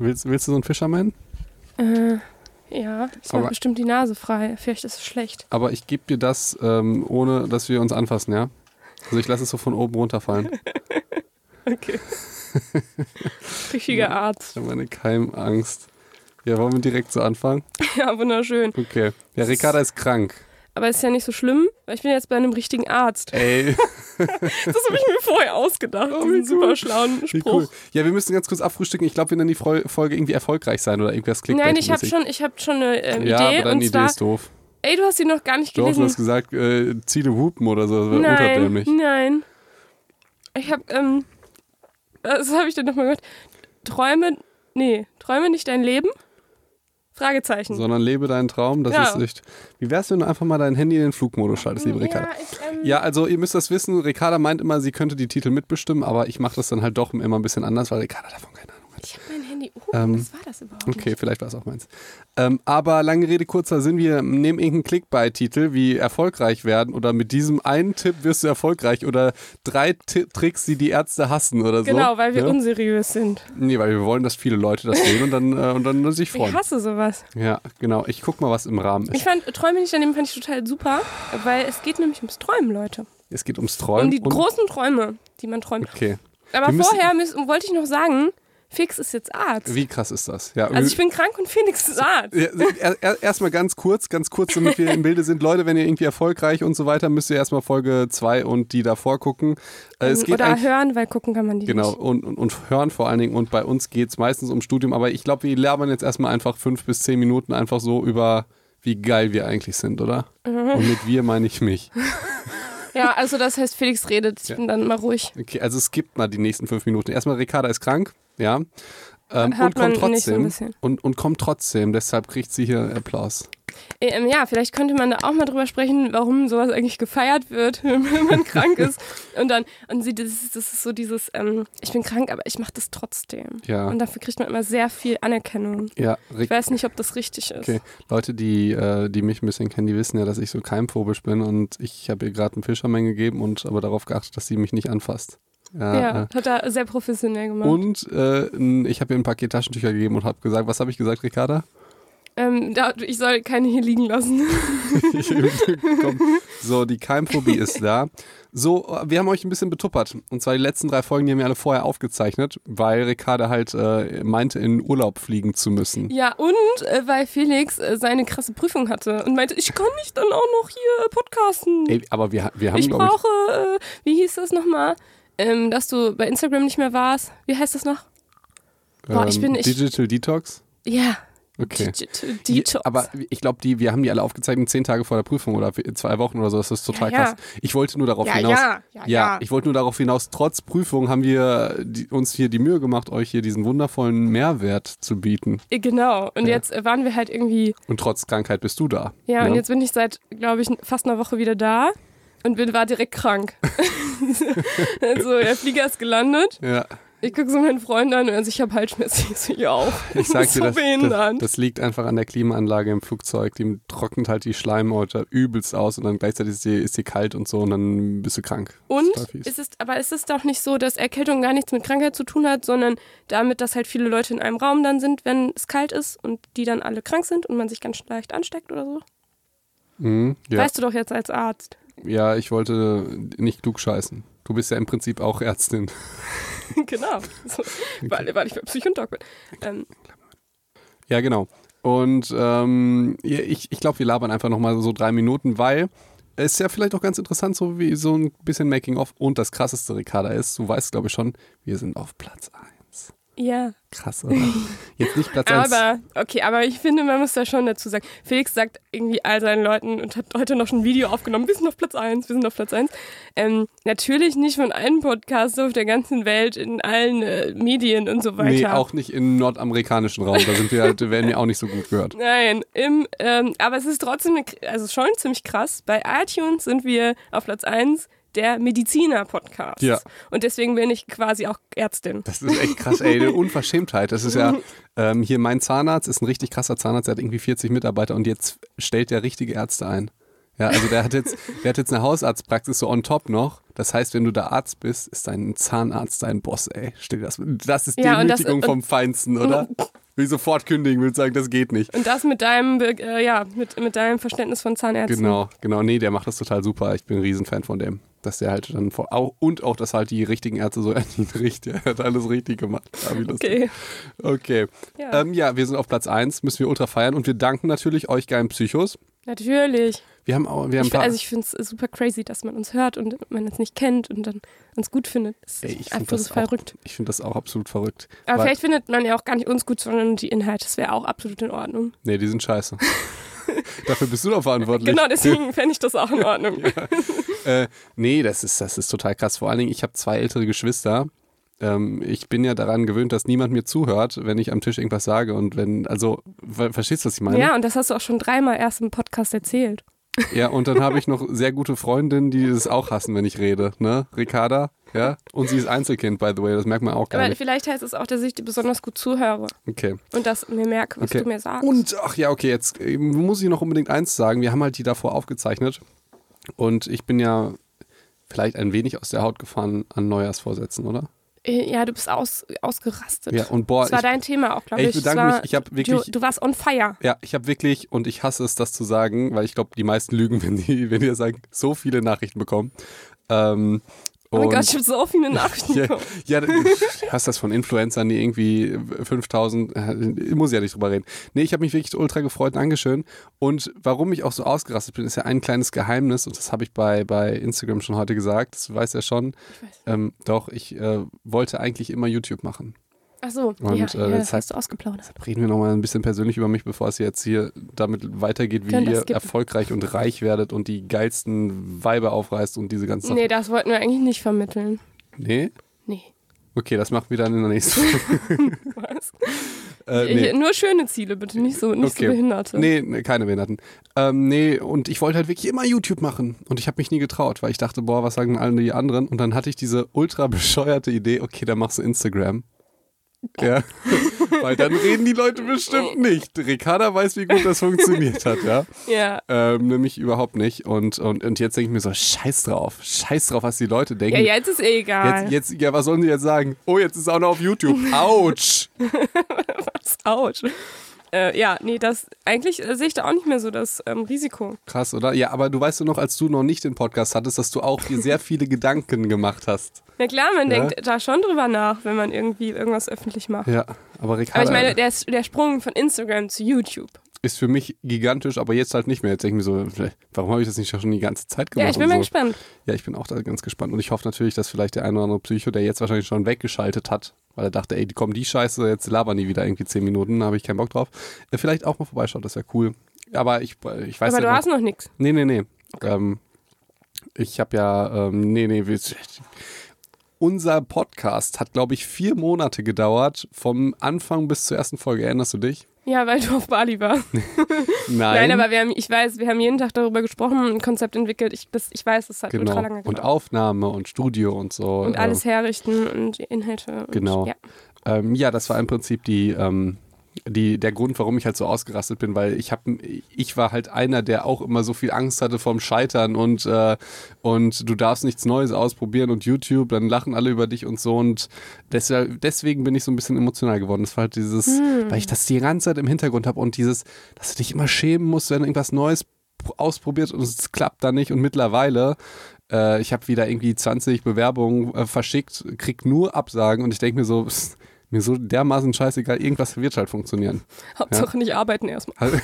Willst, willst du so einen Fisherman? Äh, ja, Aber- macht bestimmt die Nase frei. Vielleicht ist es schlecht. Aber ich gebe dir das, ähm, ohne dass wir uns anfassen, ja? Also ich lasse es so von oben runterfallen. Okay. Richtiger Arzt. Ich habe eine Keimangst. Ja, wollen wir direkt so anfangen? Ja, wunderschön. Okay. Ja, Ricarda ist krank. Aber ist ja nicht so schlimm, weil ich bin jetzt bei einem richtigen Arzt. Ey, Das habe ich mir vorher ausgedacht. Oh, diesen cool. super schlauen Spruch. cool. Ja, wir müssen ganz kurz abfrühstücken. Ich glaube, wir nennen die Folge irgendwie erfolgreich sein oder irgendwas klickt. Nein, ich habe schon, ich hab schon eine ähm, Ja, Idee. aber deine und Idee ist doof. ey, du hast sie noch gar nicht Doch, du gelesen. hast gesagt, äh, Ziele hupen oder so. Das nein, unterdämlich. nein. Ich habe, ähm, was habe ich denn nochmal gehört? Träume, nee, träume nicht dein Leben? Fragezeichen. Sondern lebe deinen Traum, das Ja. ist nicht. Wie wär's, wenn du einfach mal dein Handy in den Flugmodus schaltest, liebe Ricarda? ja, ich, ähm, Ja, also ihr müsst das wissen, Ricarda meint immer, sie könnte die Titel mitbestimmen, aber ich mache das dann halt doch immer ein bisschen anders, weil Ricarda davon keine Ahnung hat. Ich habe mein Handy. Oh, Ähm, was war das überhaupt? Okay, vielleicht war es auch meins. Ähm, aber lange Rede, kurzer Sinn, wir nehmen irgendeinen Clickbait-Titel wie erfolgreich werden oder mit diesem einen Tipp wirst du erfolgreich oder drei Ti- Tricks, die die Ärzte hassen oder so. Genau, weil wir ja? unseriös sind. Nee, weil wir wollen, dass viele Leute das sehen und dann, äh, und dann sich Ich freuen. hasse sowas. Ja, genau. Ich guck mal, was im Rahmen Ich ist. fand Träume nicht daneben fand ich total super, weil es geht nämlich ums Träumen, Leute. Es geht ums Träumen. Um die großen Träume, die man träumt. Okay. Aber müssen- vorher müssen, wollte ich noch sagen, Fix ist jetzt Arzt. Wie krass ist das? Ja, Also ich bin krank und Felix ist Arzt. Er- er- Erstmal ganz kurz, ganz kurz, damit wir im Bilde sind. Leute, wenn ihr irgendwie erfolgreich und so weiter, müsst ihr erstmal Folge 2 und die davor gucken. Äh, es geht Oder hören, weil gucken kann man die Genau, nicht. und, und, und hören vor allen Dingen. Und bei uns geht es meistens um Studium, aber ich glaube, wir labern jetzt erstmal einfach fünf bis zehn Minuten einfach so über, wie geil wir eigentlich sind, oder? Mhm. Und mit wir meine ich mich. Ja, also das heißt, Felix redet. Ich Ja. bin dann mal ruhig. Okay, also skippt mal die nächsten fünf Minuten. Erstmal, Ricarda ist krank, ja. Ähm, und kommt so trotzdem. bisschen. und, und kommt trotzdem, deshalb kriegt sie hier Applaus. Ähm, ja, vielleicht könnte man da auch mal drüber sprechen, warum sowas eigentlich gefeiert wird, wenn man krank ist. Und dann, und sie, das ist, das ist so dieses, ähm, ich bin krank, aber ich mache das trotzdem. Ja. Und dafür kriegt man immer sehr viel Anerkennung. Ja, Ich weiß nicht, ob das richtig ist. Okay, Leute, die, äh, die mich ein bisschen kennen, die wissen ja, dass ich so keimphobisch bin und ich habe ihr gerade einen Fischermann gegeben und aber darauf geachtet, dass sie mich nicht anfasst. Ja, Ja, hat er sehr professionell gemacht. und äh, ich habe ihr ein Paket Taschentücher gegeben und habe gesagt, was habe ich gesagt, Ricarda? Ähm, da, ich soll keine hier liegen lassen. So, die Keimphobie ist da. So, wir haben euch ein bisschen betuppert. Und zwar die letzten drei Folgen, die haben wir alle vorher aufgezeichnet, weil Ricarda halt äh, meinte, in Urlaub fliegen zu müssen. Ja, und äh, weil Felix äh, seine krasse Prüfung hatte und meinte, ich kann nicht dann auch noch hier podcasten. Ey, aber wir, wir haben, ich glaube ich, brauche, äh, wie hieß das nochmal? Ähm, dass du bei Instagram nicht mehr warst. Wie heißt das noch? Boah, ich bin- ich- Digital Detox. Ja. Okay. Digital Detox. aber ich glaube, die, wir haben die alle aufgezeichnet zehn Tage vor der Prüfung oder zwei Wochen oder so. Das ist total Ja, ja. krass. Ich wollte nur darauf hinaus. ja, ja, ja. ich wollte nur darauf hinaus, trotz Prüfung haben wir die, uns hier die Mühe gemacht, euch hier diesen wundervollen Mehrwert zu bieten. Äh, Genau. Und jetzt äh, waren wir halt irgendwie, Und trotz Krankheit bist du da. ja, ne? und jetzt bin ich seit, glaube ich, fast einer Woche wieder da und bin, war direkt krank. also, der Flieger ist gelandet. Ja, Ich gucke so meinen Freund an und also ich habe Halsschmerzen. Ich so, ja auch. ich sag dir, so das, das, das liegt einfach an der Klimaanlage im Flugzeug. Die trocknet halt die Schleimhäute übelst aus und dann gleichzeitig ist sie, ist sie kalt und so und dann bist du krank. Und ist es, aber ist es doch nicht so, dass Erkältung gar nichts mit Krankheit zu tun hat, sondern damit, dass halt viele Leute in einem Raum dann sind, wenn es kalt ist und die dann alle krank sind und man sich ganz leicht ansteckt oder so? Mhm, ja. Weißt du doch jetzt als Arzt. Ja, ich wollte nicht klug scheißen. Du bist ja im Prinzip auch Ärztin. genau. So, weil, weil ich bei Psychontalk bin. Ähm, Ja, genau. Und ähm, ich, ich glaube, wir labern einfach nochmal so drei Minuten, weil es ja vielleicht auch ganz interessant, so wie so ein bisschen Making-of. Und das krasseste, Ricarda, ist, du weißt, glaube ich, schon, wir sind auf Platz 1. ja. Krass, oder? Jetzt nicht Platz 1. Aber, okay, aber ich finde, man muss da schon dazu sagen. Felix sagt irgendwie all seinen Leuten und hat heute noch schon ein Video aufgenommen. Wir sind auf Platz 1, wir sind auf Platz 1. Ähm, natürlich nicht von einem Podcast auf der ganzen Welt, in allen äh, Medien und so weiter. Nee, auch nicht im nordamerikanischen Raum. Da sind wir halt, werden wir auch nicht so gut gehört. Nein, im, ähm, aber es ist trotzdem, eine, also schon ziemlich krass. Bei iTunes sind wir auf Platz 1 der Mediziner-Podcast. Ja. Und deswegen bin ich quasi auch Ärztin. Das ist echt krass, ey, eine Unverschämtheit. Das ist ja, ähm, hier mein Zahnarzt ist ein richtig krasser Zahnarzt, der hat irgendwie 40 Mitarbeiter und jetzt stellt der richtige Ärzte ein. Ja, also der hat jetzt, der hat jetzt eine Hausarztpraxis so on top noch. Das heißt, wenn du da Arzt bist, ist dein Zahnarzt dein Boss, ey. Stell das, das ist Ja, und das- Demütigung und- vom Feinsten, oder? Will ich sofort kündigen, will sagen, das geht nicht. Und das mit deinem, äh, ja, mit, mit deinem Verständnis von Zahnärzten. Genau, genau. Nee, der macht das total super. Ich bin ein Riesenfan von dem. Dass der halt dann vor, auch, und auch, dass halt die richtigen Ärzte so, er hat alles richtig gemacht. Okay. Okay. Ja. Ähm, ja, wir sind auf Platz 1, müssen wir ultra feiern und wir danken natürlich euch geilen Psychos. Natürlich. Wir haben auch, wir haben Ich, also ich finde es super crazy, dass man uns hört und man uns nicht kennt und dann uns gut findet. Das ist Ey, ich finde das, so auch- verrückt. ich find das auch absolut verrückt. Aber vielleicht findet man ja auch gar nicht uns gut, sondern die Inhalte. Das wäre auch absolut in Ordnung. Nee, die sind scheiße. Dafür bist du doch verantwortlich. Genau, deswegen fände ich das auch in Ordnung. Äh, nee, das ist, das ist total krass. Vor allen Dingen, ich habe zwei ältere Geschwister. Ähm, ich bin ja daran gewöhnt, dass niemand mir zuhört, wenn ich am Tisch irgendwas sage. Und wenn, also, ver- verstehst du, was ich meine? Ja, und das hast du auch schon dreimal erst im Podcast erzählt. Ja, und dann habe ich noch sehr gute Freundinnen, die das auch hassen, wenn ich rede. Ne? Ricarda, ja. Und sie ist Einzelkind, by the way, das merkt man auch gar Aber nicht. vielleicht heißt es auch, dass ich dir besonders gut zuhöre Okay. und dass mir merke, was Okay. du mir sagst. Und, ach ja, okay, jetzt äh, muss ich noch unbedingt eins sagen. Wir haben halt die davor aufgezeichnet. Und ich bin ja vielleicht ein wenig aus der Haut gefahren an Neujahrsvorsätzen, oder? Äh, ja, du bist aus, ausgerastet. Ja, und boah, das war ich, dein Thema auch, glaube ich. ich bedanke war, mich. Ich habe wirklich, Du, du warst on fire. ja, ich habe wirklich, und ich hasse es, das zu sagen, weil ich glaube, die meisten lügen, wenn die, wenn die sagen, so viele Nachrichten bekommen. Ähm, Oh mein Gott, ich habe so viele Nachrichten Ja, bekommen. ja, du hast das von Influencern, die irgendwie 5000, äh, muss ja nicht drüber reden. Nee, ich habe mich wirklich ultra gefreut und angeschön. Und warum ich auch so ausgerastet bin, ist ja ein kleines Geheimnis und das habe ich bei, bei Instagram schon heute gesagt, das weiß er schon. Ich weiß. Ähm, doch, ich äh, wollte eigentlich immer YouTube machen. Ach so, Und, ja, äh, ja, das hast du ausgeplaudert. Reden wir nochmal ein bisschen persönlich über mich, bevor es jetzt hier damit weitergeht, wie ihr erfolgreich und reich werdet und die geilsten Weibe aufreißt und diese ganzen Nee, das wollten wir eigentlich nicht vermitteln. Nee? Nee. Okay, das machen wir dann in der nächsten Folge. Was? äh, nee. Hier, Nur schöne Ziele, bitte, nicht so, nicht Okay. so Behinderte. Nee, nee, keine Behinderten. Ähm, nee, und ich wollte halt wirklich immer YouTube machen. Und ich habe mich nie getraut, weil ich dachte, boah, was sagen alle die anderen? Und dann hatte ich diese ultra bescheuerte Idee, okay, dann machst du Instagram. Ja, weil dann reden die Leute bestimmt nicht. Ricarda weiß, wie gut das funktioniert hat, ja. Ja. Ähm, nämlich überhaupt nicht. Und, und, und jetzt denke ich mir so, scheiß drauf. Scheiß drauf, was die Leute Ja, denken. jetzt ist eh egal. Jetzt, jetzt, ja, was sollen sie jetzt sagen? Oh, jetzt ist es auch noch auf YouTube. Autsch! Was? Autsch. Äh, ja, nee, das eigentlich äh, sehe ich da auch nicht mehr so das ähm, Risiko. Krass, oder? Ja, aber du weißt doch noch, als du noch nicht den Podcast hattest, dass du auch dir sehr viele Gedanken gemacht hast. Na klar, man Ja. denkt da schon drüber nach, wenn man irgendwie irgendwas öffentlich macht. Ja, aber Ricarda Aber ich meine, der, der Sprung von Instagram zu YouTube. Ist für mich gigantisch, aber jetzt halt nicht mehr. Jetzt denke ich mir so, warum habe ich das nicht schon die ganze Zeit gemacht? Ja, ich bin mal so. gespannt. Ja, ich bin auch da ganz gespannt. Und ich hoffe natürlich, dass vielleicht der eine oder andere Psycho, der jetzt wahrscheinlich schon weggeschaltet hat, weil er dachte, ey, die kommen die Scheiße, jetzt labern die wieder irgendwie zehn Minuten, da habe ich keinen Bock drauf. Äh, vielleicht auch mal vorbeischaut, das wäre cool. Aber ich, ich weiß Aber ja du hast noch nichts. Nee, nee, nee. Ähm, ich habe ja, ähm, nee, nee, unser Podcast hat, glaube ich, vier Monate gedauert, vom Anfang bis zur ersten Folge. Erinnerst du dich? Ja, weil du auf Bali warst. Nein. Nein, aber wir haben, ich weiß, wir haben jeden Tag darüber gesprochen, ein Konzept entwickelt. Ich, das, ich weiß, das hat genau. ultra lange Und gedauert. Aufnahme und Studio und so. Und alles herrichten und Inhalte. Und, Genau. Ja. Ähm, ja, das war im Prinzip die, ähm, die, der Grund, warum ich halt so ausgerastet bin, weil ich habe, ich war halt einer, der auch immer so viel Angst hatte vom Scheitern und, äh, und du darfst nichts Neues ausprobieren und YouTube, dann lachen alle über dich und so und deshalb, deswegen bin ich so ein bisschen emotional geworden. Das war halt dieses, weil ich das die ganze Zeit im Hintergrund habe und dieses, dass du dich immer schämen musst, wenn irgendwas Neues pr- ausprobiert und es klappt dann nicht und mittlerweile äh, ich habe wieder irgendwie 20 Bewerbungen äh, verschickt, krieg nur Absagen und ich denke mir so, pss, mir so dermaßen scheißegal, irgendwas wird halt funktionieren. Hauptsache nicht arbeiten erstmal.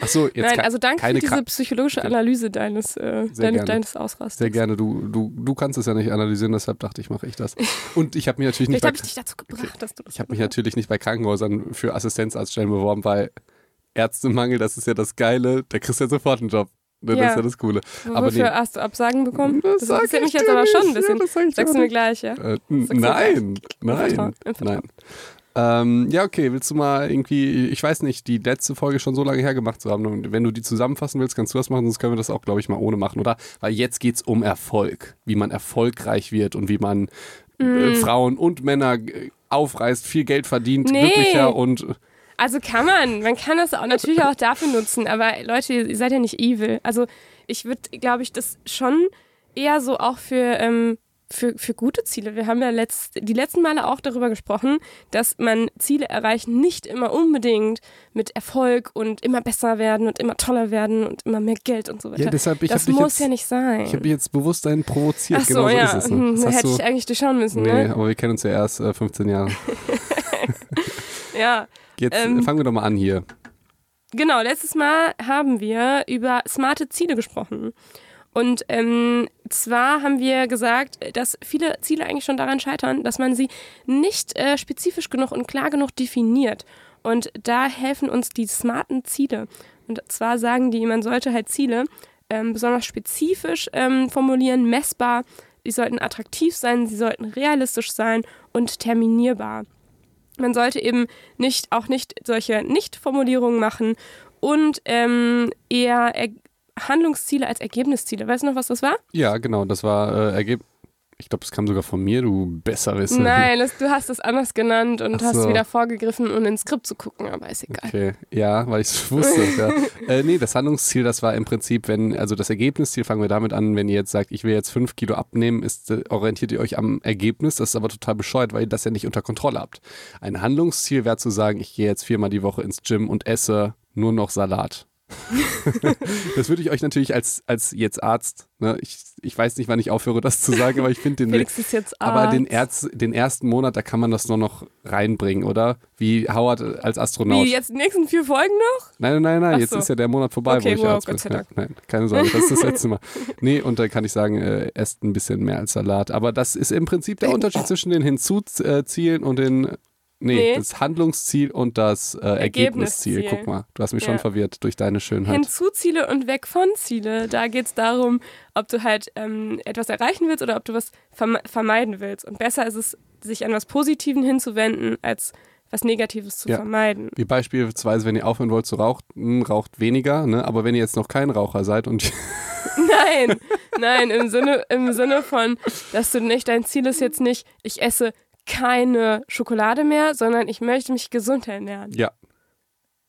Achso, jetzt Nein, also danke für keine diese Kra- psychologische. Analyse deines, äh, Sehr deines, gerne. deines Ausrastens. Sehr gerne, du, du, du kannst es ja nicht analysieren, deshalb dachte ich, mache ich das. Und ich habe mich natürlich nicht Vielleicht bei, habe ich dich dazu gebracht, dass du das ich habe mich natürlich nicht bei Krankenhäusern für Assistenzarztstellen beworben, weil Ärztemangel, das ist ja das Geile, da kriegst du ja sofort einen Job. Ne, Das Ja. ist ja das Coole. Wofür aber nee. hast du Absagen bekommen? Das Das, interessiert ich mich jetzt aber schon ein nicht. bisschen. Ja, das sag Sagst du mir nicht. gleich, ja? Äh, nein, nein, nein. Ähm, ja, okay, willst du mal irgendwie, ich weiß nicht, die letzte Folge schon so lange hergemacht zu haben. Und wenn du die zusammenfassen willst, kannst du das machen, sonst können wir das auch, glaube ich, mal ohne machen, oder? Weil jetzt geht's um Erfolg, wie man erfolgreich wird und wie man äh, Frauen und Männer äh, aufreißt, viel Geld verdient, Nee. glücklicher und Also kann man. Man kann das auch natürlich auch dafür nutzen. Aber Leute, ihr seid ja nicht evil. Also ich würde, glaube ich, das schon eher so auch für, ähm, für, für gute Ziele. Wir haben ja letzt, die letzten Male auch darüber gesprochen, dass man Ziele erreichen nicht immer unbedingt mit Erfolg und immer besser werden und immer toller werden und immer mehr Geld und so weiter. Ja, deshalb, ich das muss jetzt, ja nicht sein. Ich habe jetzt bewusst einen provoziert. Ach so, genau so ja. ist es. Ne? Hm, Das hätte ich eigentlich durchschauen müssen, nee, ne? aber wir kennen uns ja erst äh, 15 Jahre. Ja. Jetzt Ähm, äh, fangen wir doch mal an hier. Genau, letztes Mal haben wir über smarte Ziele gesprochen. Und ähm, zwar haben wir gesagt, dass viele Ziele eigentlich schon daran scheitern, dass man sie nicht äh, spezifisch genug und klar genug definiert. Und da helfen uns die smarten Ziele. Und zwar sagen die, man sollte halt Ziele ähm, besonders spezifisch ähm, formulieren, messbar. Die sollten attraktiv sein, sie sollten realistisch sein und terminierbar. Man sollte eben nicht auch nicht solche Nicht-Formulierungen machen und ähm, eher er Handlungsziele als Ergebnisziele. Weißt du noch, was das war? Ja, genau, das war äh, Ergebnis. Ich glaube, das kam sogar von mir, du Besserwisser. Nein, das, du hast es anders genannt und Ach hast so. wieder vorgegriffen, um ins Skript zu gucken, aber ist egal. Okay, ja, weil ich es wusste. ja. äh, nee, das Handlungsziel, das war im Prinzip, wenn, also das Ergebnisziel, fangen wir damit an, wenn ihr jetzt sagt, ich will jetzt fünf Kilo abnehmen, ist, äh, orientiert ihr euch am Ergebnis. Das ist aber total bescheuert, weil ihr das ja nicht unter Kontrolle habt. Ein Handlungsziel wäre zu sagen, ich gehe jetzt viermal die Woche ins Gym und esse nur noch Salat. das würde ich euch natürlich als, als jetzt Arzt, ne, ich, ich weiß nicht, wann ich aufhöre, das zu sagen, aber ich finde den, aber den, Erz, den ersten Monat, da kann man das nur noch reinbringen, oder? Wie Howard als Astronaut. Wie, jetzt die nächsten vier Folgen noch? Nein, nein, nein, Ach jetzt so. ist ja der Monat vorbei, Okay, wo ich wow, Arzt Gott bin. Ja, nein, keine Sorge, das ist das letzte Mal. Nee, und da kann ich sagen, äh, esst ein bisschen mehr als Salat. Aber das ist im Prinzip der Unterschied zwischen den Hinzuzielen und den, nee, Nee. das Handlungsziel und das äh, Ergebnisziel. Ergebnisziel. Guck mal, du hast mich schon Ja. verwirrt durch deine Schönheit. Hinzuziele und weg von Ziele. Da geht es darum, ob du halt ähm, etwas erreichen willst oder ob du was verme vermeiden willst. Und besser ist es, sich an was Positiven hinzuwenden, als was Negatives zu Ja. vermeiden. Wie beispielsweise, wenn ihr aufhören wollt zu rauchen, raucht weniger, ne? aber wenn ihr jetzt noch kein Raucher seid und Nein, nein, im Sinne, im Sinne von, dass du nicht, dein Ziel ist jetzt nicht, ich esse keine Schokolade mehr, sondern ich möchte mich gesund ernähren. ja,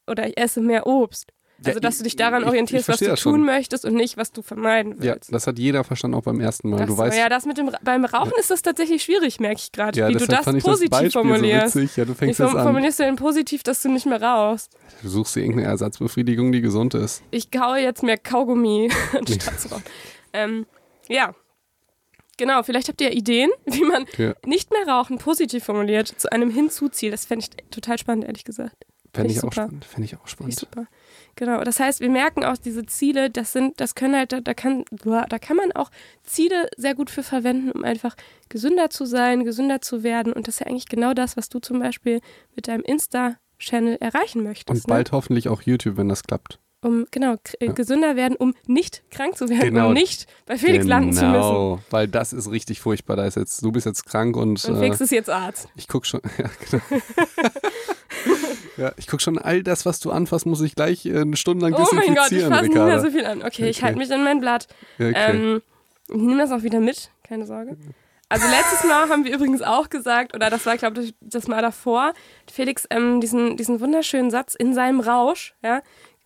Oder ich esse mehr Obst. Ja, Also, dass du dich daran ich- ich orientierst, was du das schon. tun möchtest und nicht, was du vermeiden ja, willst. das hat jeder verstanden, auch beim ersten Mal. Ach du so, weißt, ja, das mit dem beim Rauchen ist das tatsächlich schwierig, merke ich gerade, ja, wie du das ich positiv das formulierst. so. Ja, du Wie fängst jetzt form an. formulierst du denn positiv, dass du nicht mehr rauchst? Du suchst dir irgendeine Ersatzbefriedigung, die gesund ist. Ich kaue jetzt mehr Kaugummi, anstatt zu rauchen. Ähm, ja. Genau, vielleicht habt ihr Ideen, wie man Ja. nicht mehr rauchen positiv formuliert zu einem Hinzuziel. Das fände ich total spannend, ehrlich gesagt. Fände ich ich, auch spannend. Fände ich auch ich spannend. super. Genau, das heißt, wir merken auch, diese Ziele, das sind, das können halt, da, da kann, da kann man auch Ziele sehr gut für verwenden, um einfach gesünder zu sein, gesünder zu werden. Und das ist ja eigentlich genau das, was du zum Beispiel mit deinem Insta-Channel erreichen möchtest. Und bald hoffentlich auch YouTube, wenn das klappt. Um, genau, äh, Ja. gesünder werden, um nicht krank zu werden, Genau. um nicht bei Felix landen zu müssen. Genau, weil das ist richtig furchtbar. Da ist jetzt, du bist jetzt krank und Und äh, Felix ist jetzt Arzt. ich guck schon, ja, genau. ja, ich guck schon all das, was du anfasst, muss ich gleich äh, eine Stunde lang Oh mein Gott, ich desinfizieren, fasse nicht mehr so viel an. Okay, ich Okay. halte mich in mein Blatt. Okay. Ähm, ich nehme das auch wieder mit, keine Sorge. Also letztes Mal haben wir übrigens auch gesagt, oder das war, glaube ich, das Mal davor, Felix ähm, diesen, diesen wunderschönen Satz in seinem Rausch ja, äh,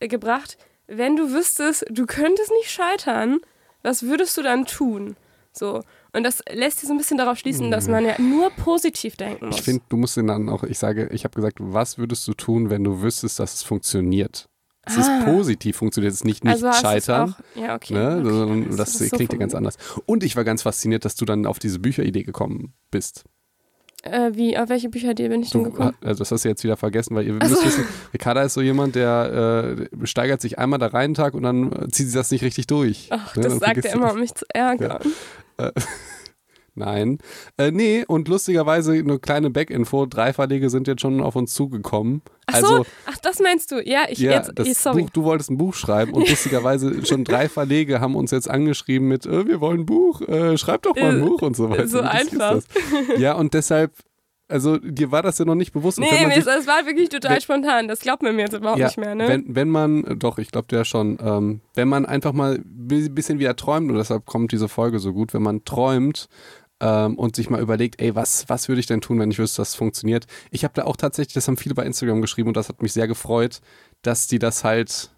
gebracht. Wenn du wüsstest, du könntest nicht scheitern, was würdest du dann tun? So. Und das lässt sich so ein bisschen darauf schließen, dass man ja nur positiv denken muss. ich finde, du musst den dann auch, ich sage, ich habe gesagt, was würdest du tun, wenn du wüsstest, dass es funktioniert? Es ist Ah. positiv funktioniert, es ist nicht nicht also du es scheitern. Auch, ja, okay. Ne? okay. Das, Das ist so klingt ja ganz anders. Und ich war ganz fasziniert, dass du dann auf diese Bücheridee gekommen bist. Äh, wie, auf welche Bücheridee bin ich denn gekommen? also das hast du jetzt wieder vergessen, weil ihr Ach müsst wissen, Ricarda ist so jemand, der äh, steigert sich einmal da rein Tag und dann äh, zieht sie das nicht richtig durch. Ach, Ne? das sagt er immer, um mich zu ärgern. Nein. Äh, nee, und lustigerweise eine kleine Back-Info, drei Verlege sind jetzt schon auf uns zugekommen. Ach also, so, ach, das meinst du? Ja, ich ja, jetzt, das sorry. Buch, du wolltest ein Buch schreiben und lustigerweise schon drei Verlege haben uns jetzt angeschrieben mit, äh, wir wollen ein Buch, äh, schreib doch mal ein Äh, Buch und so weiter. so einfach. Ja, und deshalb, also dir war das ja noch nicht bewusst. Und Nee, mir sich- das war wirklich total wenn- spontan. Das glaubt man mir jetzt überhaupt ja, nicht mehr, ne? Wenn, wenn man, doch, ich glaube der schon, ähm, wenn man einfach mal ein bisschen wieder träumt, und deshalb kommt diese Folge so gut, wenn man träumt ähm, und sich mal überlegt, ey, was, was würde ich denn tun, wenn ich wüsste, dass es funktioniert? Ich habe da auch tatsächlich, das haben viele bei Instagram geschrieben und das hat mich sehr gefreut, dass die das halt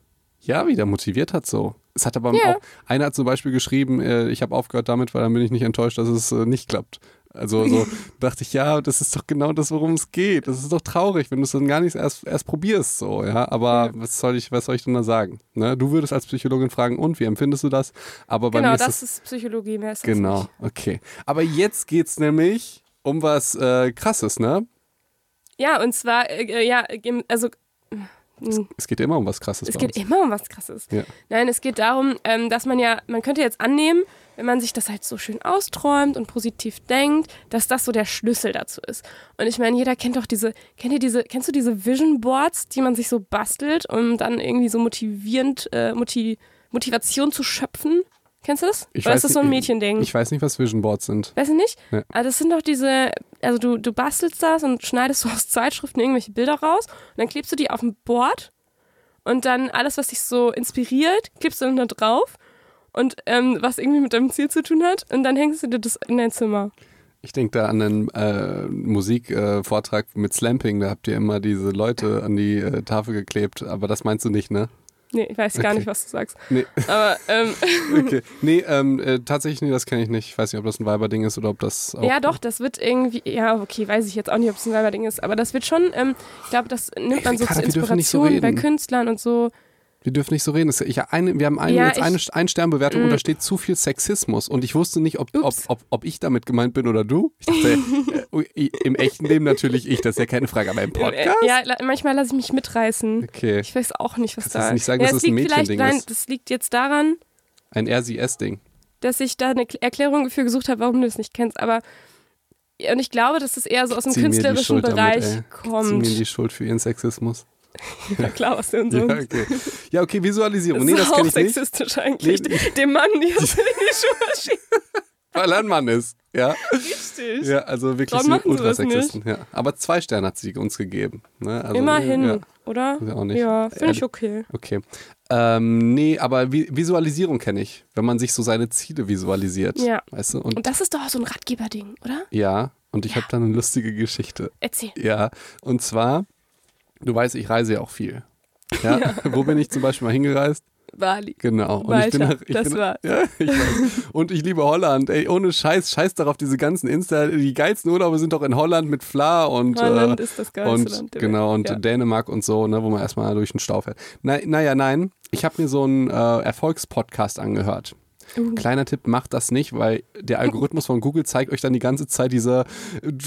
ja, wieder motiviert hat so. Es hat aber Ja. auch, einer hat zum Beispiel geschrieben, äh, ich habe aufgehört damit, weil dann bin ich nicht enttäuscht, dass es äh, nicht klappt. Also so dachte ich, ja, das ist doch genau das, worum es geht. Das ist doch traurig, wenn du es dann gar nicht erst, erst probierst, so, ja. Aber was soll ich, was soll ich denn da sagen? Ne? Du würdest als Psychologin fragen, und wie empfindest du das? Aber bei genau, mir ist das es ist Psychologie, mehr ist das genau, nicht. okay. Aber jetzt geht's nämlich um was äh, krasses, ne? Ja, und zwar, äh, ja, im- also mh, Es geht immer um was krasses. es geht uns. immer um was Krasses. Ja. Nein, es geht darum, ähm, dass man ja, man könnte jetzt annehmen, wenn man sich das halt so schön austräumt und positiv denkt, dass das so der Schlüssel dazu ist. Und ich meine, jeder kennt doch diese, kennt ihr diese, kennst du diese Vision Boards, die man sich so bastelt, um dann irgendwie so motivierend, äh, Motiv Motivation zu schöpfen? Kennst du das? Ich Oder weiß ist das so ein Mädchending? Ich weiß nicht, was Vision Boards sind. Weißt du nicht? Ja. Also das sind doch diese, also du, du bastelst das und schneidest so aus Zeitschriften irgendwelche Bilder raus und dann klebst du die auf ein Board und dann alles, was dich so inspiriert, klebst du dann da drauf und ähm, was irgendwie mit deinem Ziel zu tun hat und dann hängst du dir das in dein Zimmer. Ich denke da an einen äh, Musikvortrag äh, mit Slamping, da habt ihr immer diese Leute an die äh, Tafel geklebt, aber das meinst du nicht, ne? Nee, ich weiß gar Okay. nicht, was du sagst. Nee, Aber ähm, okay. nee ähm, äh, tatsächlich, nee, das kenne ich nicht. Ich weiß nicht, ob das ein Weiberding ist oder ob das auch ja doch, das wird irgendwie, ja okay, weiß ich jetzt auch nicht, ob es ein Weiberding ist, aber das wird schon, ähm, ich glaube, das nimmt man so zur nicht so Inspiration bei. Künstlern und so. Wir dürfen nicht so reden. Ich, eine, wir haben eine, Ja, jetzt eine Ein-Stern-Bewertung und Mm. da steht zu viel Sexismus. Und ich wusste nicht, ob, ob, ob, ob ich damit gemeint bin oder du. Ich dachte, äh, im echten Leben natürlich ich, das ist ja keine Frage, aber im Podcast? Ja, manchmal lasse ich mich mitreißen. Okay, Ich weiß auch nicht, was Kannst da jetzt nicht sagen, ja, dass es das ein Mädchending nein, ist? das liegt jetzt daran, ein RCS-Ding. dass ich da eine Kl- Erklärung dafür gesucht habe, warum du das nicht kennst. Aber und ich glaube, dass das eher so aus dem künstlerischen Schuld damit, Bereich ey. Zieh mir kommt. die Schuld für ihren Sexismus. Ja klar, was denn Ja, sonst? okay. Ja, okay, Visualisierung. Das Nee, ist das auch kenne ich nicht, sexistisch eigentlich. Nee, Dem Mann, die das in die Schuhe schiebt. weil er ein Mann ist. Ja, Richtig. ja also wirklich so Ultrasexisten. Ja. Aber zwei Sterne hat sie uns gegeben. Ne? Also, Immerhin, Ja, oder? ja, auch nicht. Ja, finde ich Ja, okay. Okay. Ähm, nee, aber Vi Visualisierung kenne ich, wenn man sich so seine Ziele visualisiert. Ja. Weißt du? Und, Und das ist doch auch so ein Ratgeberding, oder? ja, und ich habe da eine lustige Geschichte. Erzähl. Ja, und zwar, du weißt, ich reise ja auch viel. Ja, wo bin ich zum Beispiel mal hingereist? Bali. Genau. Und ich bin, nach- ich das bin, war's. Ja, ich weiß. Und ich liebe Holland. Ey, ohne Scheiß, scheiß darauf, diese ganzen Insta, die geilsten Urlaube sind doch in Holland mit Fla und Holland äh, ist das geilste und Land genau und ja. Dänemark und so, ne, wo man erstmal durch den Stau fährt. Na, naja, nein, ich habe mir so einen äh, Erfolgspodcast angehört. Uh. Kleiner Tipp, macht das nicht, weil der Algorithmus von Google zeigt euch dann die ganze Zeit dieser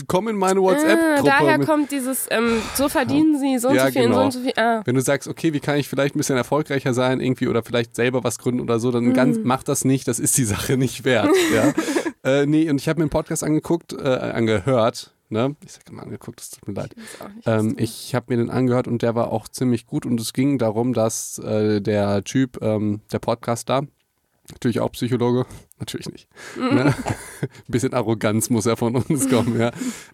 komm in meine Ah, WhatsApp-Gruppe. daher kommt dieses, ähm, so verdienen sie so und Ja, so viel so genau. und so viel. Ah. wenn du sagst, okay, wie kann ich vielleicht ein bisschen erfolgreicher sein irgendwie oder vielleicht selber was gründen oder so, dann Mhm. ganz, mach das nicht, das ist die Sache nicht wert. ja? äh, nee, und ich habe mir einen Podcast angeguckt, äh, angehört. Ne? Ich sage immer angeguckt, es tut mir leid. Ich Ähm, ich habe mir den angehört und der war auch ziemlich gut und es ging darum, dass äh, der Typ, ähm, der Podcaster, natürlich auch Psychologe, natürlich nicht, Mhm. ne? ein bisschen Arroganz muss er von uns kommen, ja,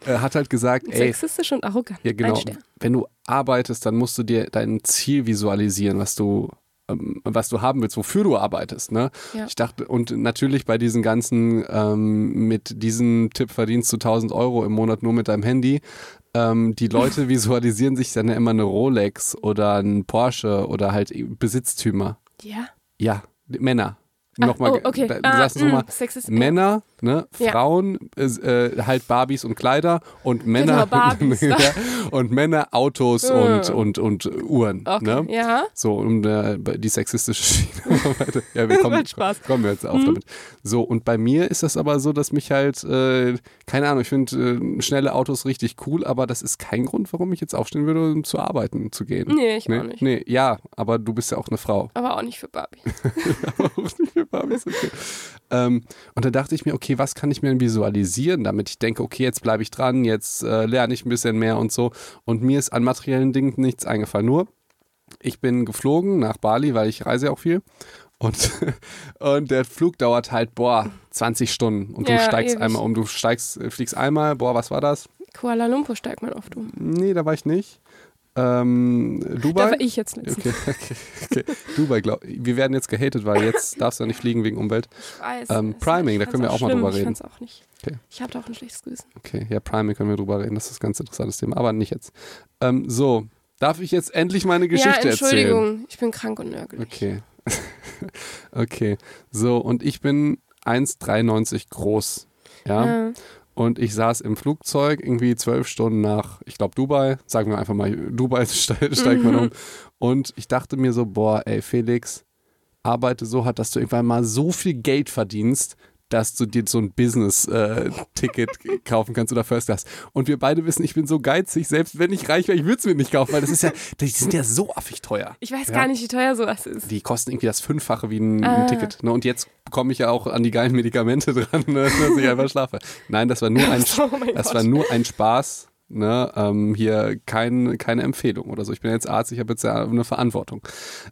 äh, hat halt gesagt, ey, Sexistisch und arrogant. ja, genau. Wenn du arbeitest, dann musst du dir dein Ziel visualisieren, was du, ähm, was du haben willst, wofür du arbeitest. Ne? Ja. Ich dachte, und natürlich bei diesen ganzen, ähm, mit diesem Tipp verdienst du 1000 Euro im Monat nur mit deinem Handy. Ähm, die Leute visualisieren sich dann ja immer eine Rolex oder ein Porsche oder halt Besitztümer. Ja. Ja, Männer. Nochmal, oh, okay. da- Ah, nochmal. mm. Männer, ne, Ja. Frauen, äh, äh, halt Barbies und Kleider und Männer Genau, Barbies. ja, und Männer Autos und, und, und Uhren. Okay. Ne? Ja. So, um äh, die sexistische Schiene. ja, wir kommen, Spaß. kommen wir jetzt auf Mhm. damit. So, und bei mir ist das aber so, dass mich halt, äh, keine Ahnung, ich finde äh, schnelle Autos richtig cool, aber das ist kein Grund, warum ich jetzt aufstehen würde, um zu arbeiten zu gehen. Nee, ich nee, auch nicht. Nee, ja, aber du bist ja auch eine Frau. Aber auch nicht für Barbie. auch nicht für Barbies, okay. ähm, und da dachte ich mir, okay, was kann ich mir denn visualisieren, damit ich denke, okay, jetzt bleibe ich dran, jetzt äh, lerne ich ein bisschen mehr und so. Und mir ist an materiellen Dingen nichts eingefallen. Nur, ich bin geflogen nach Bali, weil ich reise auch viel. Und, und der Flug dauert halt, boah, 20 Stunden. Und du Ja, steigst ewig. einmal um. Du steigst, äh, fliegst einmal, boah, was war das? Kuala Lumpur steigt man oft um. Nee, da war ich nicht. Ähm, Da Dubai? war ich jetzt letztens. Okay, okay, okay. Dubai, glaub Wir werden jetzt gehatet, weil jetzt darfst du ja nicht fliegen wegen Umwelt. Ich weiß. Ähm, Priming, ich da können wir auch mal schlimm. drüber Ich reden. fand's auch nicht. Okay. Ich habe da auch ein schlechtes Gewissen. Okay, ja, Priming können wir drüber reden. Das ist ein ganz interessantes Thema, aber nicht jetzt. Ähm, so, Darf ich jetzt endlich meine ja, Geschichte Entschuldigung, erzählen? ich bin krank und nörgelig. Okay. okay. So, und ich bin 1,93 groß. Ja? Ja. Und ich saß im Flugzeug irgendwie zwölf Stunden nach, ich glaube, Dubai. Sagen wir einfach mal, Dubai ste- steigt man um. Und ich dachte mir so, boah, ey, Felix, arbeite so hart, dass du irgendwann mal so viel Geld verdienst, dass du dir so ein Business-Ticket kaufen kannst oder First Class. Und wir beide wissen, ich bin so geizig, selbst wenn ich reich wäre, ich würde es mir nicht kaufen, weil das ist ja, die sind ja so affig teuer. Ich weiß Ja. gar nicht, wie teuer sowas ist. Die kosten irgendwie das Fünffache wie ein, Ah. ein Ticket. Ne? Und jetzt komme ich ja auch an die geilen Medikamente dran, ne? dass ich einfach schlafe. Nein, das war nur ein, Oh das Gott. war nur ein Spaß. Ne? Ähm, hier kein, keine Empfehlung oder so. Ich bin jetzt Arzt, ich habe jetzt ja eine Verantwortung.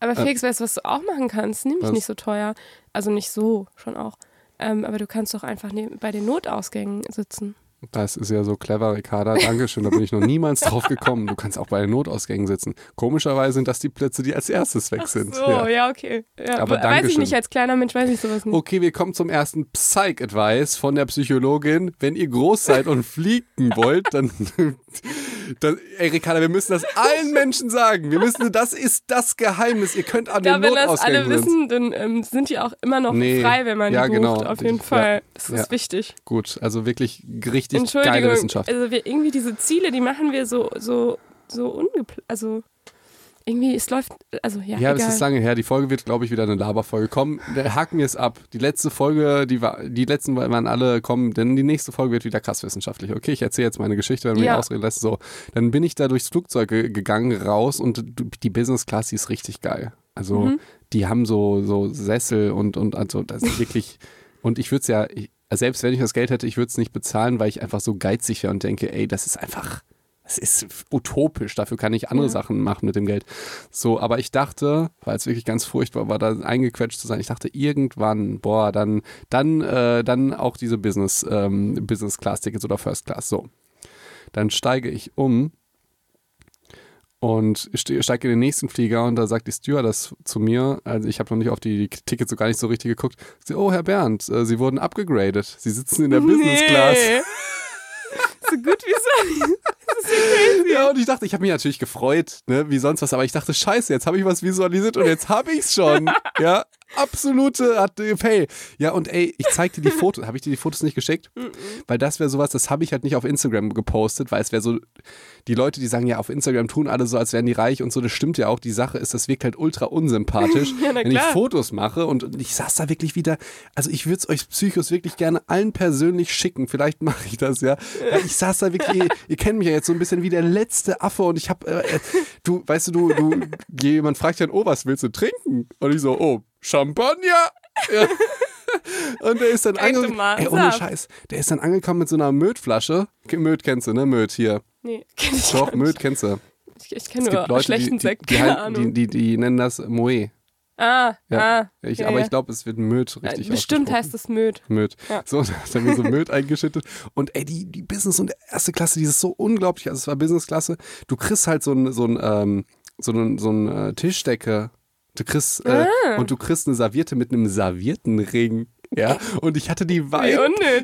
Aber Felix, weißt du, was du auch machen kannst? Nämlich Äh. Nicht so teuer. Also nicht so, schon auch. Ähm, aber du kannst doch einfach bei den Notausgängen sitzen. Das ist ja so clever, Ricarda. Dankeschön, da bin ich noch niemals drauf gekommen. Du kannst auch bei den Notausgängen sitzen. Komischerweise sind das die Plätze, die als erstes weg sind. So, Ja. ja, okay. Ja, Aber weiß ich nicht, als kleiner Mensch weiß ich sowas nicht. Okay, wir kommen zum ersten Psych-Advice von der Psychologin. Wenn ihr groß seid und fliegen wollt, dann, dann ey Ricarda, wir müssen das allen Menschen sagen. Wir müssen, das ist das Geheimnis. Ihr könnt an Ja, den wenn das alle Notausgängen wissen, dann ähm, sind die auch immer noch Nee, frei, wenn man ja, die bucht. genau. Auf jeden Ja, Fall. Das ist wichtig. Gut, also wirklich richtig Entschuldigung, geile Wissenschaft. also wir irgendwie diese Ziele, die machen wir so so so ungeplant, also irgendwie es läuft, also ja, Ja, egal. es ist lange her. Die Folge wird, glaube ich, wieder eine Laberfolge. Komm, der- haken wir es ab. Die letzte Folge, die war, die letzten waren alle kommen, denn die nächste Folge wird wieder krass wissenschaftlich. Okay, ich erzähle jetzt meine Geschichte, wenn du Ja. mich ausreden lässt. So, dann bin ich da durchs Flugzeug ge- gegangen, raus und die Business Class, die ist richtig geil. Also, Mhm. die haben so, so Sessel und, und also, das ist wirklich, und ich würde es ja, ich, selbst wenn ich das Geld hätte, ich würde es nicht bezahlen, weil ich einfach so geizig wäre und denke, ey, das ist einfach, das ist utopisch, dafür kann ich andere Ja. Sachen machen mit dem Geld. So, aber ich dachte, weil es wirklich ganz furchtbar war, da eingequetscht zu sein, ich dachte irgendwann, boah, dann, dann, äh, dann auch diese Business, ähm, Business Class Tickets oder First Class. So. Dann steige ich um und ste- steige in den nächsten Flieger und da sagt die Stewardess zu mir, also ich habe noch nicht auf die Tickets so gar nicht so richtig geguckt, sie, oh Herr Bernd, äh, Sie wurden abgegradet. Sie sitzen in der Business Class. so gut wie so. Ja, und ich dachte, ich habe mich natürlich gefreut, ne, wie sonst was, aber ich dachte, scheiße, jetzt habe ich was visualisiert und jetzt habe ich's schon. Ja, absolute hat Pay. Ja, und ey, ich zeig dir die Fotos. Habe ich dir die Fotos nicht geschickt? Weil das wäre sowas, das habe ich halt nicht auf Instagram gepostet, weil es wäre so, die Leute, die sagen ja, auf Instagram tun alle so, als wären die reich und so, das stimmt ja auch. Die Sache ist, das wirkt halt ultra unsympathisch, Ja, wenn ich. Fotos mache und, ich saß da wirklich wieder, also ich würde es euch Psychos wirklich gerne allen persönlich schicken. Vielleicht mache ich das ja. Weil ich saß da wirklich, ihr, ihr kennt mich ja jetzt so ein bisschen wie der letzte Affe und ich habe, äh, äh, du, weißt du, du, du, jemand fragt dann, oh, was willst du trinken? Und ich so, oh, Champagner. Ja. Und der ist dann angekommen. Ey, ohne. Scheiß. Der ist dann angekommen mit so einer Mödflasche. Möd kennst du, ne? Möd hier. Nee, kenn ich Doch, Möd kennst du. Ich, ich kenne nur Leute, schlechten die, die, Sekt, die, keine halt- Ahnung. die, die, nennen das Moe. ah, Ja. ah. Ich, ja, aber ja. ich glaube, es wird Möd Ja, richtig Bestimmt ausgesprochen. heißt es Möd. Möd. Ja. So, da hat er mir so Möd eingeschüttet. Und ey, die, die Business und erste Klasse, die ist so unglaublich. Also es war Business-Klasse. Du kriegst halt so ein, so ein, ähm, so ein, so ein äh, Tischdecke. Du kriegst, äh, Ah. und du kriegst eine Serviette mit einem Serviettenring. Ja, und ich hatte die Wein,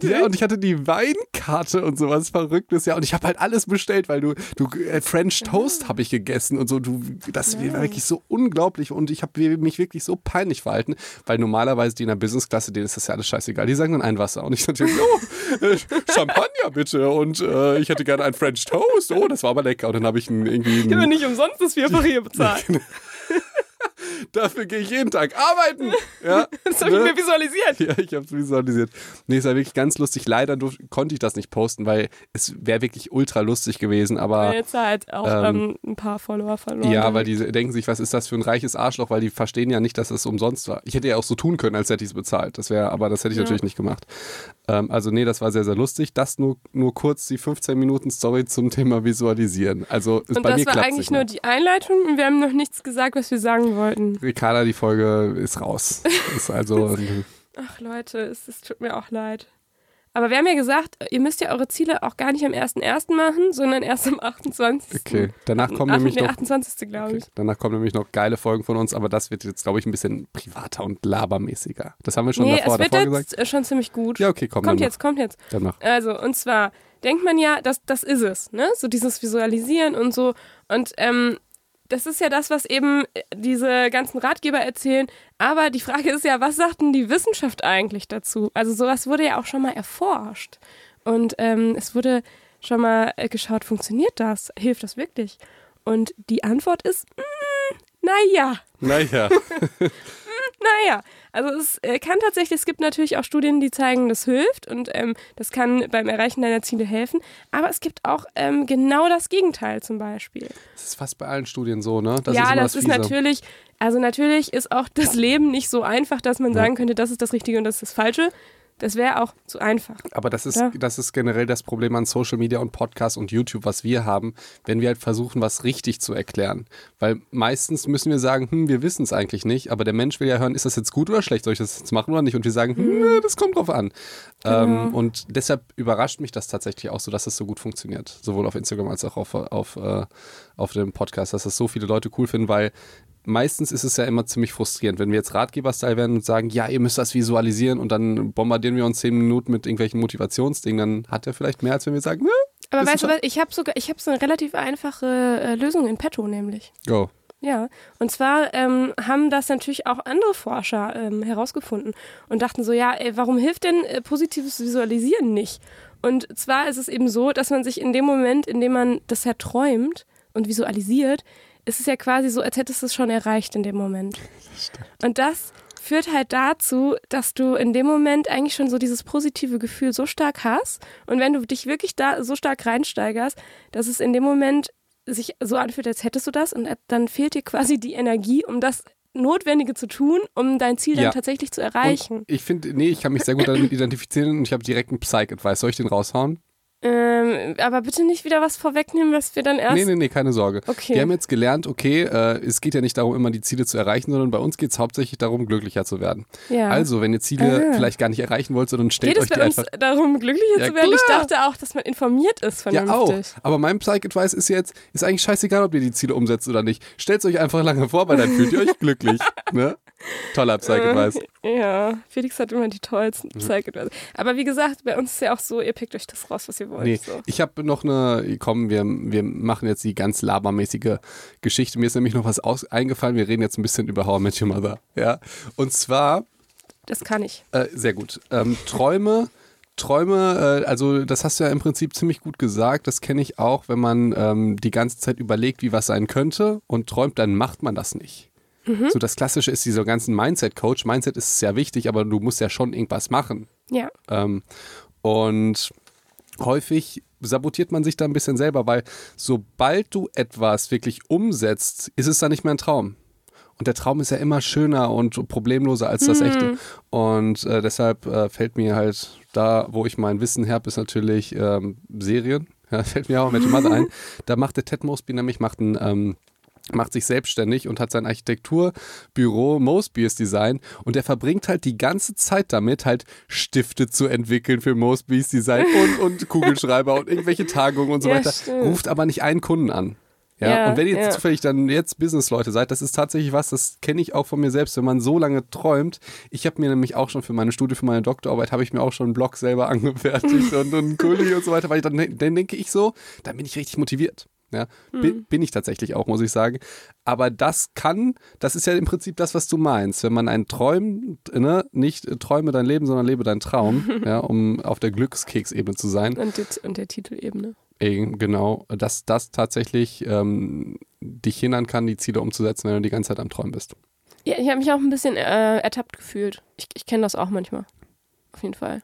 ja, und ich hatte die Weinkarte und sowas Verrücktes, ja, und ich habe halt alles bestellt, weil du, du äh, French Toast habe ich gegessen und so, du, das war wirklich so unglaublich und ich habe mich wirklich so peinlich verhalten, weil normalerweise die in der Businessklasse, denen ist das ja alles scheißegal, die sagen dann ein Wasser und ich natürlich, oh, äh, Champagner bitte und äh, ich hätte gerne ein French Toast, oh, das war aber lecker und dann habe ich einen, irgendwie Ich habe einen, nicht umsonst das Vierfache hier bezahlt. dafür gehe ich jeden Tag arbeiten, ja. Das habe ich ne? mir visualisiert. Ja, ich habe es visualisiert. Nee, es war wirklich ganz lustig. Leider konnte ich das nicht posten, weil es wäre wirklich ultra lustig gewesen. Aber Jetzt halt auch ähm, ähm, ein paar Follower verloren. ja, weil die denken sich, was ist das für ein reiches Arschloch, weil die verstehen ja nicht, dass es umsonst war. Ich hätte ja auch so tun können, als hätte ich es bezahlt. Das wäre, aber das hätte ich Ja. natürlich nicht gemacht. Ähm, also nee, das war sehr, sehr lustig. Das nur, nur kurz die 15 Minuten Story zum Thema Visualisieren. Also ist Und bei das mir war eigentlich nur die Einleitung und wir haben noch nichts gesagt, was wir sagen wollten. Ricarda, die Folge ist raus. ist also Ach Leute, es, es tut mir auch leid. Aber wir haben ja gesagt, ihr müsst ja eure Ziele auch gar nicht am 1.1. machen, sondern erst am 28. okay. Danach kommen nämlich noch 28. glaube Okay. ich. Danach kommen nämlich noch geile Folgen von uns, aber das wird jetzt, glaube ich, ein bisschen privater und labermäßiger. Das haben wir schon Nee, davor, es wird davor gesagt. jetzt äh, schon ziemlich gut. Ja, okay, komm, kommt jetzt, kommt jetzt. Dann mach. Also, und zwar denkt man ja, das, das ist es, ne? So dieses Visualisieren und so. Und ähm, das ist ja das, was eben äh, diese ganzen Ratgeber erzählen. Aber die Frage ist ja, was sagt denn die Wissenschaft eigentlich dazu? Also sowas wurde ja auch schon mal erforscht. Und ähm, es wurde schon mal äh, geschaut, funktioniert das? Hilft das wirklich? Und die Antwort ist, mm, naja. Naja. Naja, also es äh, kann tatsächlich, es gibt natürlich auch Studien, die zeigen, das hilft und ähm, das kann beim Erreichen deiner Ziele helfen. Aber es gibt auch ähm, genau das Gegenteil zum Beispiel. Das ist fast bei allen Studien so, ne? Das ja, ist das, das ist natürlich, also natürlich ist auch das Leben nicht so einfach, dass man sagen könnte, das ist das Richtige und das ist das Falsche. Das wäre auch zu einfach. Aber das ist, ja. das ist generell das Problem an Social Media und Podcasts und YouTube, was wir haben, wenn wir halt versuchen, was richtig zu erklären. Weil meistens müssen wir sagen, hm, wir wissen es eigentlich nicht, aber der Mensch will ja hören, ist das jetzt gut oder schlecht, soll ich das jetzt machen oder nicht? Und wir sagen, hm, hm. das kommt drauf an. Genau. Ähm, und deshalb überrascht mich das tatsächlich auch so, dass es so gut funktioniert. Sowohl auf Instagram als auch auf, auf, äh, auf dem Podcast, dass das so viele Leute cool finden, weil meistens ist es ja immer ziemlich frustrierend, wenn wir jetzt Ratgeber-Style werden und sagen, ja, ihr müsst das visualisieren und dann bombardieren wir uns zehn Minuten mit irgendwelchen Motivationsdingen, dann hat er vielleicht mehr, als wenn wir sagen, ne? Aber weißt du was, ich habe sogar, ich habe so eine relativ einfache äh, Lösung in petto nämlich. Go. Ja, und zwar ähm, haben das natürlich auch andere Forscher ähm, herausgefunden und dachten so, ja, ey, warum hilft denn äh, positives Visualisieren nicht? Und zwar ist es eben so, dass man sich in dem Moment, in dem man das ja träumt und visualisiert, es ist ja quasi so, als hättest du es schon erreicht in dem Moment. Und das führt halt dazu, dass du in dem Moment eigentlich schon so dieses positive Gefühl so stark hast. Und wenn du dich wirklich da so stark reinsteigerst, dass es in dem Moment sich so anfühlt, als hättest du das und dann fehlt dir quasi die Energie, um das Notwendige zu tun, um dein Ziel ja. dann tatsächlich zu erreichen. Und ich finde, nee, ich kann mich sehr gut damit identifizieren und ich habe direkt einen Psych-Advice. Soll ich den raushauen? Ähm, aber bitte nicht wieder was vorwegnehmen, was wir dann erst. Nee, nee, nee, keine Sorge. Okay. Wir haben jetzt gelernt, okay, äh, es geht ja nicht darum, immer die Ziele zu erreichen, sondern bei uns geht es hauptsächlich darum, glücklicher zu werden. Ja. Also, wenn ihr Ziele ah. vielleicht gar nicht erreichen wollt, sondern stellt geht euch einfach. Es bei uns darum, glücklicher ja, zu werden? Klar. Ich dachte auch, dass man informiert ist vernünftig. Ja, auch. Aber mein Psych-Advice ist jetzt, ist eigentlich scheißegal, ob ihr die Ziele umsetzt oder nicht. Stellt euch einfach lange vor, weil dann fühlt ihr euch glücklich. Ne? Toller Psych-Advice. Äh, ja, Felix hat immer die tollsten mhm. Psych-Advice. Aber wie gesagt, bei uns ist ja auch so, ihr pickt euch das raus, was ihr wollt. Nee, so. ich habe noch eine, komm, wir, wir machen jetzt die ganz labermäßige Geschichte. Mir ist nämlich noch was aus, eingefallen. Wir reden jetzt ein bisschen über How I Met Your Mother. Ja? Und zwar. Das kann ich. Äh, sehr gut. Ähm, Träume. Träume, äh, also das hast du ja im Prinzip ziemlich gut gesagt. Das kenne ich auch, wenn man ähm, die ganze Zeit überlegt, wie was sein könnte und träumt, dann macht man das nicht. Mhm. So das Klassische ist dieser ganzen Mindset-Coach. Mindset ist sehr wichtig, aber du musst ja schon irgendwas machen. Ja. Ähm, und häufig sabotiert man sich da ein bisschen selber, weil sobald du etwas wirklich umsetzt, ist es dann nicht mehr ein Traum. Und der Traum ist ja immer schöner und problemloser als das mhm. Echte. Und äh, deshalb äh, fällt mir halt da, wo ich mein Wissen habe, ist natürlich ähm, Serien. Ja, fällt mir auch mit Mother ein. Da macht der Ted Mosby nämlich macht ein ähm, macht sich selbstständig und hat sein Architekturbüro Mosby's Design und er verbringt halt die ganze Zeit damit, halt Stifte zu entwickeln für Mosby's Design und, und Kugelschreiber und irgendwelche Tagungen und so ja, weiter. Stimmt. Ruft aber nicht einen Kunden an. Ja, ja, und wenn ihr jetzt ja. zufällig dann jetzt Businessleute seid, das ist tatsächlich was, das kenne ich auch von mir selbst, wenn man so lange träumt. Ich habe mir nämlich auch schon für meine Studie, für meine Doktorarbeit, habe ich mir auch schon einen Blog selber angefertigt und, und einen Kuli und so weiter, weil dann, dann denke ich so, dann bin ich richtig motiviert. Ja, mhm. bin, ich tatsächlich auch, muss ich sagen. Aber das kann, das ist ja im Prinzip das, was du meinst. Wenn man einen Träum, ne, nicht träume dein Leben, sondern lebe deinen Traum, ja, um auf der Glückskeksebene zu sein. Und, die, und der Titelebene. Genau, dass das tatsächlich ähm, dich hindern kann, die Ziele umzusetzen, wenn du die ganze Zeit am Träumen bist. Ja, ich habe mich auch ein bisschen äh, ertappt gefühlt. Ich, ich kenne das auch manchmal. Auf jeden Fall.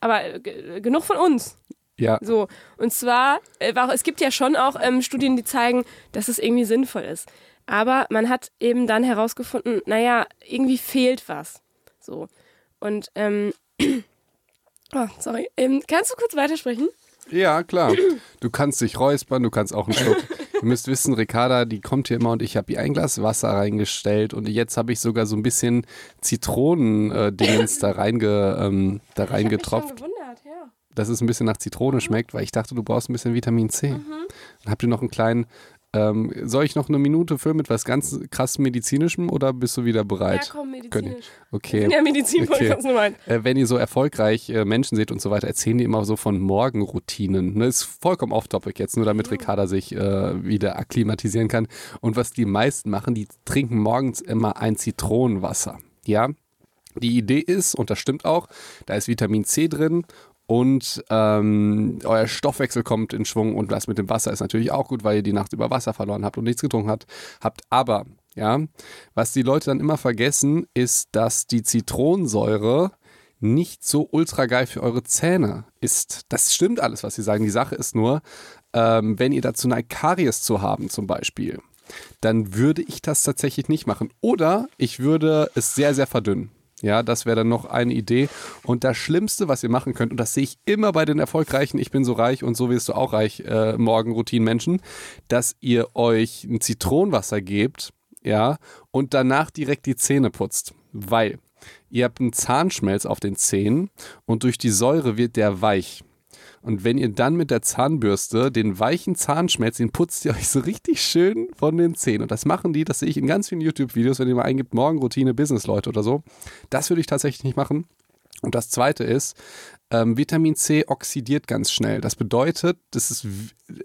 Aber äh, genug von uns. Ja. So. Und zwar, äh, es gibt ja schon auch ähm, Studien, die zeigen, dass es irgendwie sinnvoll ist. Aber man hat eben dann herausgefunden, naja, irgendwie fehlt was. So. Und, ähm, oh, sorry. Ähm, kannst du kurz weitersprechen? Ja, klar. Du kannst dich räuspern, du kannst auch einen Schluck. Ihr müsst wissen, Ricarda, die kommt hier immer und ich habe ihr ein Glas Wasser reingestellt und jetzt habe ich sogar so ein bisschen Zitronen-Dingens äh, da, reinge, ähm, da reingetropft. Ich gewundert, ja dass es ein bisschen nach Zitrone schmeckt, weil ich dachte, du brauchst ein bisschen Vitamin C. Mhm. Dann habt ihr noch einen kleinen Ähm, soll ich noch eine Minute füllen mit was ganz krass medizinischem oder bist du wieder bereit? Ja, komm, medizinisch. Okay. Ja, Medizin-Podcast Nummer eins. Äh, wenn ihr so erfolgreich äh, Menschen seht und so weiter, erzählen die immer so von Morgenroutinen. Ne, ist vollkommen off-topic jetzt, nur damit Ricarda sich äh, wieder akklimatisieren kann. Und was die meisten machen, die trinken morgens immer ein Zitronenwasser. Ja, die Idee ist, und das stimmt auch, da ist Vitamin C drin und ähm, euer Stoffwechsel kommt in Schwung und das mit dem Wasser ist natürlich auch gut, weil ihr die Nacht über Wasser verloren habt und nichts getrunken habt. habt. Aber, ja, was die Leute dann immer vergessen, ist, dass die Zitronensäure nicht so ultra geil für eure Zähne ist. Das stimmt alles, was sie sagen. Die Sache ist nur, ähm, wenn ihr dazu neigt, Karies zu haben zum Beispiel, dann würde ich das tatsächlich nicht machen. Oder ich würde es sehr, sehr verdünnen. Ja, das wäre dann noch eine Idee. Und das Schlimmste, was ihr machen könnt, und das sehe ich immer bei den erfolgreichen, ich bin so reich und so wirst du auch reich, äh, Morgenroutinen-Menschen, dass ihr euch ein Zitronenwasser gebt, ja, und danach direkt die Zähne putzt. Weil ihr habt einen Zahnschmelz auf den Zähnen und durch die Säure wird der weich. Und wenn ihr dann mit der Zahnbürste den weichen Zahnschmelz, den putzt ihr euch so richtig schön von den Zähnen. Und das machen die, das sehe ich in ganz vielen YouTube-Videos, wenn ihr mal eingibt, Morgenroutine, Business-Leute oder so. Das würde ich tatsächlich nicht machen. Und das zweite ist, ähm, Vitamin C oxidiert ganz schnell. Das bedeutet, das ist,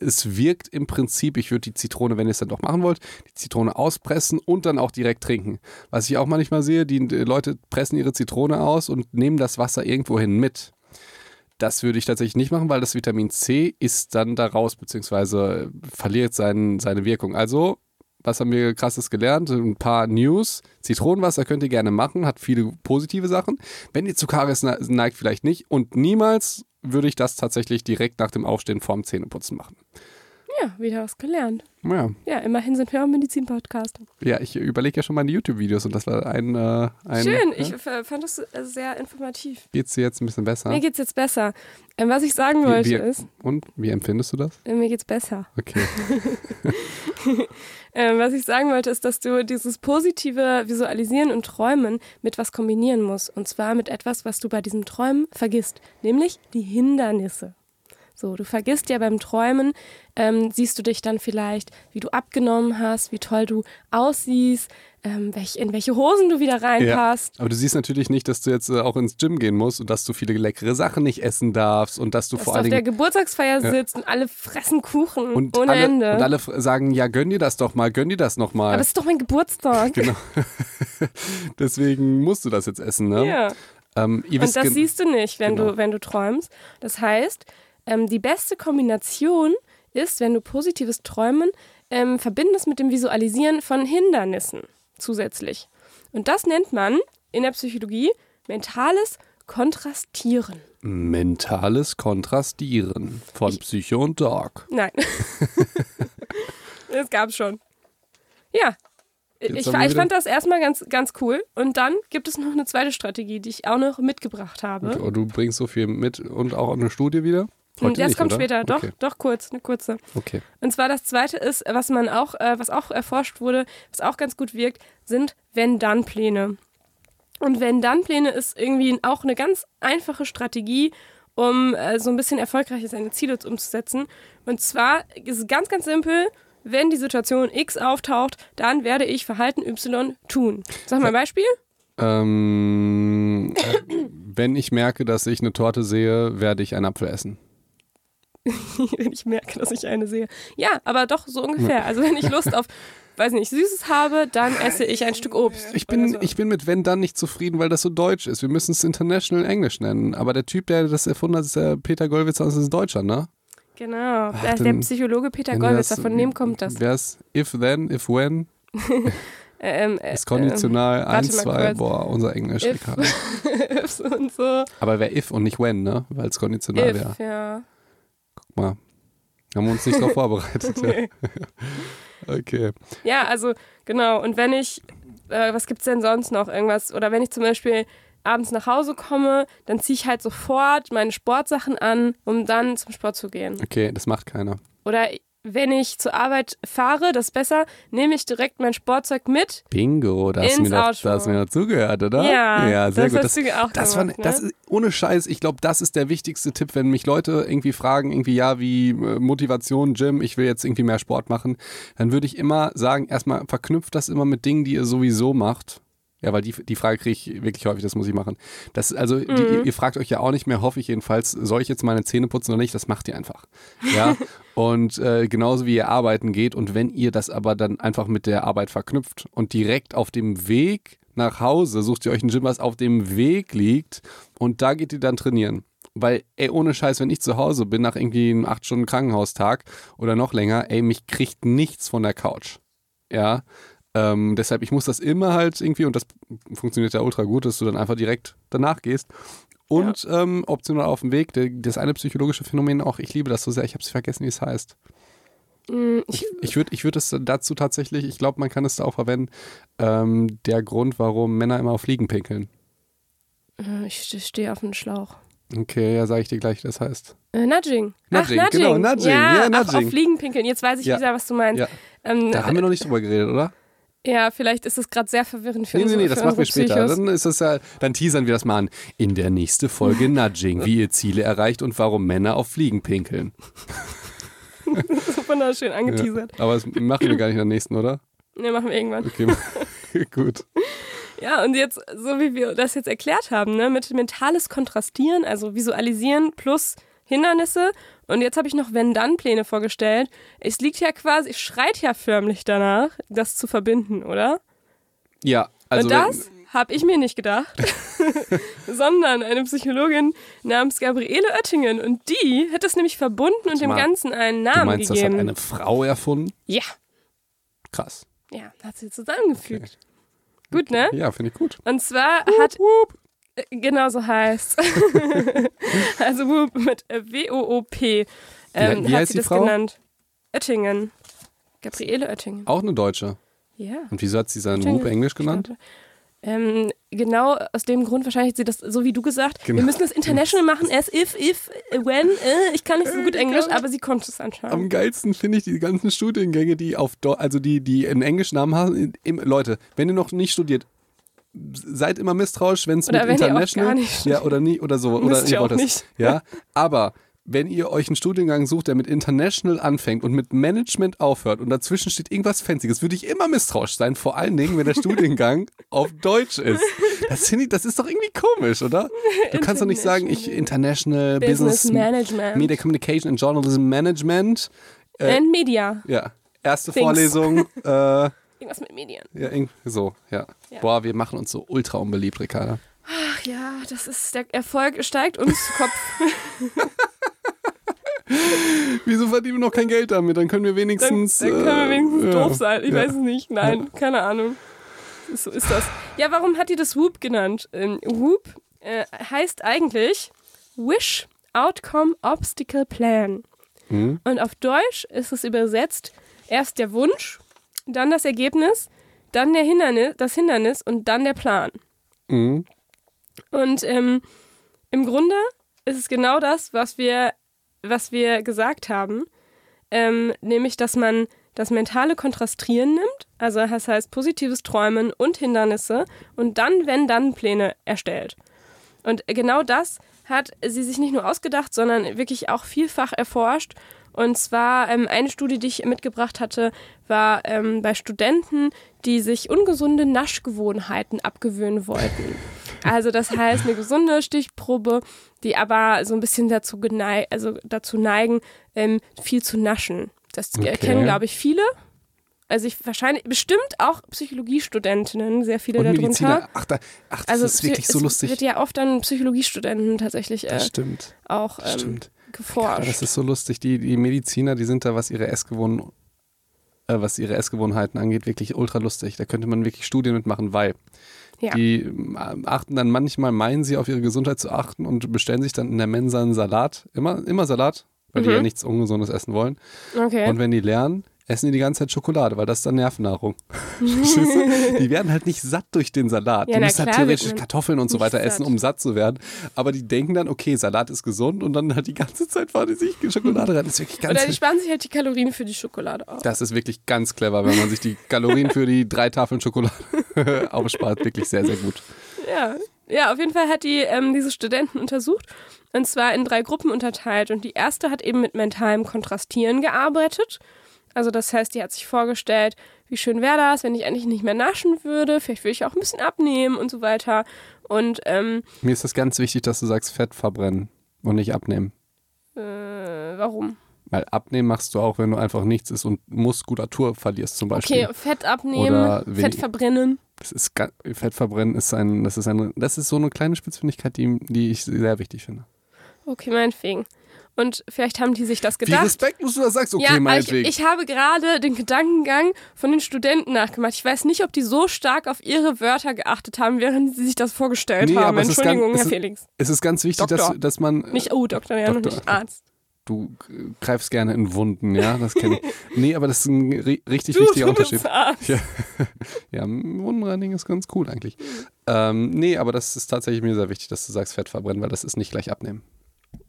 es wirkt im Prinzip, ich würde die Zitrone, wenn ihr es dann doch machen wollt, die Zitrone auspressen und dann auch direkt trinken. Was ich auch manchmal sehe, die Leute pressen ihre Zitrone aus und nehmen das Wasser irgendwohin mit. Das würde ich tatsächlich nicht machen, weil das Vitamin C ist dann da raus, beziehungsweise verliert sein, seine Wirkung. Also, was haben wir krasses gelernt? Ein paar News. Zitronenwasser könnt ihr gerne machen, hat viele positive Sachen. Wenn ihr zu Karies ne- neigt, vielleicht nicht. Und niemals würde ich das tatsächlich direkt nach dem Aufstehen vorm Zähneputzen machen. Ja, wieder was gelernt. Ja, Ja, immerhin sind wir auch Medizin-Podcast. ja ich überlege ja schon meine YouTube-Videos und das war ein. Äh, ein Schön, ja? ich f- fand das äh, sehr informativ. Geht's dir jetzt ein bisschen besser? Mir geht's jetzt besser. Ähm, was ich sagen Wie- wollte wie- ist, Und wie empfindest du das? äh, mir geht's besser. Okay. Ähm, was ich sagen wollte, ist, dass du dieses positive Visualisieren und Träumen mit was kombinieren musst. Und zwar mit etwas, was du bei diesem Träumen vergisst, nämlich die Hindernisse. So, du vergisst ja beim Träumen, ähm, siehst du dich dann vielleicht, wie du abgenommen hast, wie toll du aussiehst, ähm, welch, in welche Hosen du wieder reinpasst. Aber du siehst natürlich nicht, dass du jetzt äh, auch ins Gym gehen musst und dass du viele leckere Sachen nicht essen darfst und dass du Dass vor du auf der. Geburtstagsfeier sitzt und alle fressen Kuchen Und ohne alle, Ende. und alle sagen, ja, gönn dir das doch mal, gönn dir das noch mal. Aber es ist doch mein Geburtstag. Genau. Deswegen musst du das jetzt essen, ne? Ja. Ähm, Und das siehst du nicht, wenn, Genau. du, wenn du träumst. Das heißt, ähm, die beste Kombination ist, wenn du positives Träumen ähm, verbindest mit dem Visualisieren von Hindernissen zusätzlich. Und das nennt man in der Psychologie mentales Kontrastieren. mentales Kontrastieren von Psycho und Dog. Nein. das gab's schon. Ja. Jetzt Ich, ich fand das erstmal ganz, ganz cool. Und dann gibt es noch eine zweite Strategie, die ich auch noch mitgebracht habe. Und du bringst so viel mit und auch eine Studie wieder? Und Heute das nicht, kommt oder? später. Doch, Okay. doch kurz, eine kurze. okay. Und zwar das zweite ist, was man auch, äh, was auch erforscht wurde, was auch ganz gut wirkt, sind Wenn-Dann-Pläne. Und Wenn-Dann-Pläne ist irgendwie auch eine ganz einfache Strategie, um äh, so ein bisschen erfolgreich seine Ziele umzusetzen. Und zwar ist es ganz, ganz simpel. Wenn die Situation X auftaucht, dann werde ich Verhalten Y tun. Sag mal ein Beispiel. Ähm, äh, wenn ich merke, dass ich eine Torte sehe, werde ich einen Apfel essen. wenn ich merke, dass ich eine sehe. Ja, aber doch so ungefähr. Also wenn ich Lust auf, weiß nicht, Süßes habe, dann esse ich ein Stück Obst. Ich bin, so. ich bin mit wenn dann nicht zufrieden, weil das so deutsch ist. Wir müssen es International Englisch nennen. Aber der Typ, der das erfunden hat, ist der Peter Gollwitzer, das ist ein Deutscher, ne? Genau, der, der dann- Psychologe Peter Gollwitzer, von dem kommt das. Wär's if then, if when, Ähm, äh, ist konditional warte 1, mal 2, kurz. boah, unser Englisch. If. Ähm, ifs und so. Aber wäre if und nicht when, ne? Weil es konditional wäre. Ja. Guck mal. Haben wir uns nicht darauf vorbereitet. ja. Nee. Okay. Ja, also genau. Und wenn ich, äh, was gibt's denn sonst noch? Irgendwas? Oder wenn ich zum Beispiel abends nach Hause komme, dann ziehe ich halt sofort meine Sportsachen an, um dann zum Sport zu gehen. Okay, das macht keiner. Oder wenn ich zur Arbeit fahre, das ist besser, nehme ich direkt mein Sportzeug mit. Bingo, da hast du mir, Auto. da hast du mir doch zugehört, oder? Ja, ja sehr das gut. hast du auch das, war, gemacht, ne? das ist, ohne Scheiß, ich glaube, das ist der wichtigste Tipp, wenn mich Leute irgendwie fragen, irgendwie, ja, wie äh, Motivation, Gym, ich will jetzt irgendwie mehr Sport machen, dann würde ich immer sagen, erstmal verknüpft das immer mit Dingen, die ihr sowieso macht. Ja, weil die, die Frage kriege ich wirklich häufig, das muss ich machen. Das, also, die, ihr, ihr fragt euch ja auch nicht mehr, hoffe ich jedenfalls, soll ich jetzt meine Zähne putzen oder nicht? Das macht ihr einfach. Ja. und äh, genauso wie ihr arbeiten geht und wenn ihr das aber dann einfach mit der Arbeit verknüpft und direkt auf dem Weg nach Hause sucht ihr euch ein Gym, was auf dem Weg liegt und da geht ihr dann trainieren. Weil, ey, ohne Scheiß, wenn ich zu Hause bin nach irgendwie einem 8 Stunden Krankenhaustag oder noch länger, ey, mich kriegt nichts von der Couch. Ja. Ähm, deshalb, ich muss das immer halt irgendwie, und das funktioniert ja ultra gut, dass du dann einfach direkt danach gehst. Und ähm, optional auf dem Weg, das eine psychologische Phänomen auch, ich liebe das so sehr, ich habe es vergessen, wie es heißt. Mm, Ich, Ich würde ich würd es dazu tatsächlich, ich glaube, man kann es da auch verwenden, ähm, der Grund, warum Männer immer auf Fliegen pinkeln. äh, ich stehe auf einem Schlauch. Okay, ja, sage ich dir gleich, das heißt. Äh, Nudging. Nudging, Ach, Nudging. genau, Nudging. Ja, Ja, Ach, Nudging. auf Fliegen pinkeln. Jetzt weiß ich Ja. wieder, was du meinst. Ja. Ähm, Da haben wir noch nicht drüber geredet, oder? Ja, vielleicht ist es gerade sehr verwirrend für Nee, nee, unsere, nee, das machen wir später. Psychos. Dann ist das ja, dann teasern wir das mal an. In der nächsten Folge Nudging, wie ihr Ziele erreicht und warum Männer auf Fliegen pinkeln. Wunderschön Ja. angeteasert. Aber das machen wir gar nicht in der nächsten, oder? Ne, machen wir irgendwann. Okay, gut. Ja, und jetzt, so wie wir das jetzt erklärt haben, ne, mit mentales Kontrastieren, also Visualisieren plus Hindernisse. Und jetzt habe ich noch Wenn-Dann-Pläne vorgestellt. Es liegt ja quasi, es schreit ja förmlich danach, das zu verbinden, oder? Ja, also und das habe ich mir nicht gedacht, sondern eine Psychologin namens Gabriele Oettingen. Und die hat das nämlich verbunden und dem Ganzen einen du Namen meinst, das hat gegeben. eine Frau erfunden? ja, Krass. ja, hat sie zusammengefügt. Gut, ne? Ja, finde ich gut. Und zwar hat. Äh, Genau so heißt. also Whoop mit äh, W-O-O-P. Ähm, Wie- wie hat heißt sie die das Frau? genannt. Oettingen. Gabriele Oettingen. Auch eine Deutsche. Ja. Und wieso hat sie seinen. Whoop Englisch genannt? Ähm, genau aus dem Grund wahrscheinlich hat sie das, so wie du gesagt, Genau. wir müssen das international machen, as if, if, when, äh, ich kann nicht so gut Äh, Englisch, genau. aber sie konnte es anscheinend. Am geilsten finde ich die ganzen Studiengänge, die auf Deu also die, die einen englischen Namen haben. Leute, wenn ihr noch nicht studiert, seid immer misstrauisch, wenn es mit wenn ihr auch International gar nicht ja oder nie oder so oder ihr wollt das. nicht. Ja, aber wenn ihr euch einen Studiengang sucht, der mit International anfängt und mit Management aufhört und dazwischen steht irgendwas Fancyes, würde ich immer misstrauisch sein, vor allen Dingen, wenn der Studiengang auf Deutsch ist. Das, ich, das ist doch irgendwie komisch, oder? Du kannst doch nicht sagen, ich International Business Business, Management. Media Communication and Journalism Management. äh, And Media. Ja, erste Things. Vorlesung. äh, Irgendwas mit Medien. irgendwie so, ja. Ja. Boah, wir machen uns so ultra unbeliebt, Ricarda. Ach ja, das ist, der Erfolg steigt uns zu Kopf. Wieso verdienen wir noch kein Geld damit? Dann können wir Dann, wenigstens. dann können wir äh, wenigstens ja. doof sein. Ich Ja. weiß es nicht. Nein, keine Ahnung. So ist das. Ja, warum hat die das Whoop genannt? Ähm, Whoop äh, heißt eigentlich Wish Outcome Obstacle Plan. Mhm. Und auf Deutsch ist es übersetzt erst der Wunsch, dann das Ergebnis, dann der Hindernis, das Hindernis und dann der Plan. Mhm. Und ähm, im Grunde ist es genau das, was wir, was wir gesagt haben, ähm, nämlich, dass man das mentale Kontrastieren nimmt, also das heißt positives Träumen und Hindernisse und dann, wenn dann Pläne erstellt. Und genau das hat sie sich nicht nur ausgedacht, sondern wirklich auch vielfach erforscht. Und zwar ähm, eine Studie, die ich mitgebracht hatte, war ähm, bei Studenten, die sich ungesunde Naschgewohnheiten abgewöhnen wollten. Also das heißt eine gesunde Stichprobe, die aber so ein bisschen dazu, also dazu neigen, ähm, viel zu naschen. Das Okay. kennen, glaube ich, viele. Also ich wahrscheinlich, bestimmt auch Psychologiestudentinnen, sehr viele Und darunter. Mediziner. Ach, da, ach das Also ist wirklich es so lustig. wird ja oft an Psychologiestudenten tatsächlich äh, das stimmt. auch ähm, stimmt. Ja, geforscht. das ist so lustig. Die, die Mediziner, die sind da, was ihre Essgewohn äh, was ihre Essgewohnheiten angeht, wirklich ultra lustig. Da könnte man wirklich Studien mitmachen, weil Ja. die ähm, achten dann manchmal, meinen sie auf ihre Gesundheit zu achten und bestellen sich dann in der Mensa einen Salat. Immer, immer Salat, weil die Mhm. ja nichts Ungesundes essen wollen. okay. Und wenn die lernen, essen die die ganze Zeit Schokolade, weil das ist dann Nervennahrung. Du? die werden halt nicht satt durch den Salat. Ja, die müssen halt theoretisch Kartoffeln und so weiter satt. essen, um satt zu werden. Aber die denken dann, okay, Salat ist gesund und dann halt die ganze Zeit fahren die sich Schokolade rein. Das ist wirklich ganz Oder die sparen sich halt die Kalorien für die Schokolade auf. das ist wirklich ganz clever, wenn man sich die Kalorien für die drei Tafeln Schokolade aufspart. Wirklich sehr, sehr gut. Ja. Ja, auf jeden Fall hat die ähm, diese Studenten untersucht und zwar in drei Gruppen unterteilt. Und die erste hat eben mit mentalem Kontrastieren gearbeitet. Also das heißt, die hat sich vorgestellt, wie schön wäre das, wenn ich eigentlich nicht mehr naschen würde. Vielleicht würde ich auch ein bisschen abnehmen und so weiter. Und ähm, Mir ist das ganz wichtig, dass du sagst Fett verbrennen und nicht abnehmen. äh, warum? Weil abnehmen machst du auch, wenn du einfach nichts isst und Muskulatur verlierst zum Beispiel. Okay, Fett abnehmen, Oder Fett verbrennen. Das ist Fett verbrennen ist ein, das ist ein, das ist so eine kleine Spitzfindigkeit, die, die ich sehr wichtig finde. Okay, meinetwegen. Und vielleicht haben die sich das Wie gedacht. respektlos du das sagst, okay, ja, aber ich, meinetwegen. ich habe gerade den Gedankengang von den Studenten nachgemacht. Ich weiß nicht, ob die so stark auf ihre Wörter geachtet haben, während sie sich das vorgestellt Nee, haben. aber es ist Entschuldigung, ganz- Herr ist- Felix. es ist ganz wichtig, dass, Doktor. dass man. Nicht, oh, Doktor, ja, noch Doktor. nicht Arzt. Du äh, greifst gerne in Wunden, ja, das kenne ich. Nee, aber das ist ein ri richtig Du, wichtiger Unterschied. Ja. Ja, Wundenreinigen ist ganz cool eigentlich. Ähm, nee, aber das ist tatsächlich mir sehr wichtig, dass du sagst Fett verbrennen, weil das ist nicht gleich abnehmen.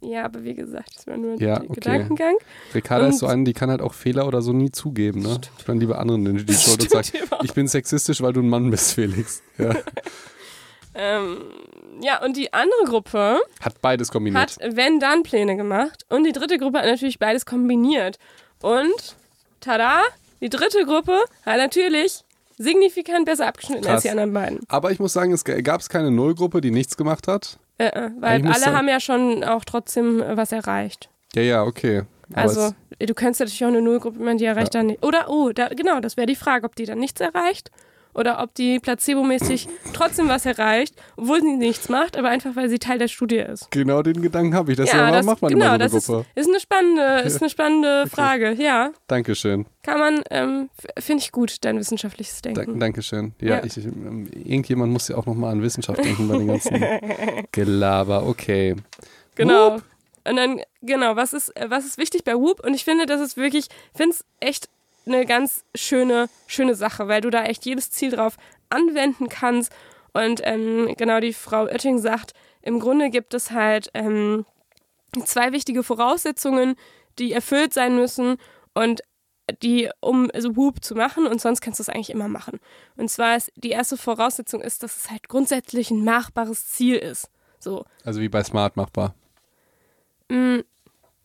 Ja, aber wie gesagt, das war nur Ja, der okay. Gedankengang. Ricarda ist so eine, die kann halt auch Fehler oder so nie zugeben, ne? Ich meine, lieber anderen die Schuld und Stimmt sagt, ich bin sexistisch, weil du ein Mann bist, Felix. Ja. Ähm, ja, und die andere Gruppe Hat beides kombiniert. hat Wenn-Dann-Pläne gemacht und die dritte Gruppe hat natürlich beides kombiniert. Und, tada, die dritte Gruppe hat natürlich signifikant besser abgeschnitten Krass. als die anderen beiden. Aber ich muss sagen, es gab es keine Nullgruppe, die nichts gemacht hat. Äh, äh, weil alle haben ja schon auch trotzdem äh, was erreicht. Ja, ja, okay. Aber Also, du könntest natürlich auch eine Nullgruppe, man die erreicht Ja. dann nicht. Oder, oh, da, genau, das wäre die Frage, ob die dann nichts erreicht oder ob die placebomäßig trotzdem was erreicht, obwohl sie nichts macht, aber einfach, weil sie Teil der Studie ist. genau den Gedanken habe ich. Das ja, das, macht man genau, so das eine ist, Gruppe. ist eine spannende, ist eine spannende Frage. Ja, Dankeschön. kann man, ähm, finde ich gut, dein wissenschaftliches Denken. Dank, Dankeschön. Ja, Ja. Ich, ähm, irgendjemand muss ja auch nochmal an Wissenschaft denken bei den ganzen Gelaber. Okay. Genau. Und dann, genau, was ist, was ist wichtig bei Whoop? Und ich finde, das ist wirklich, ich finde es echt eine ganz schöne, schöne Sache, weil du da echt jedes Ziel drauf anwenden kannst. Und ähm, genau, die Frau Oetting sagt, im Grunde gibt es halt ähm, zwei wichtige Voraussetzungen, die erfüllt sein müssen und die, um so Whoop zu machen und sonst kannst du es eigentlich immer machen. Und zwar ist die erste Voraussetzung ist, dass es halt grundsätzlich ein machbares Ziel ist. So, Also wie bei Smart machbar. mm,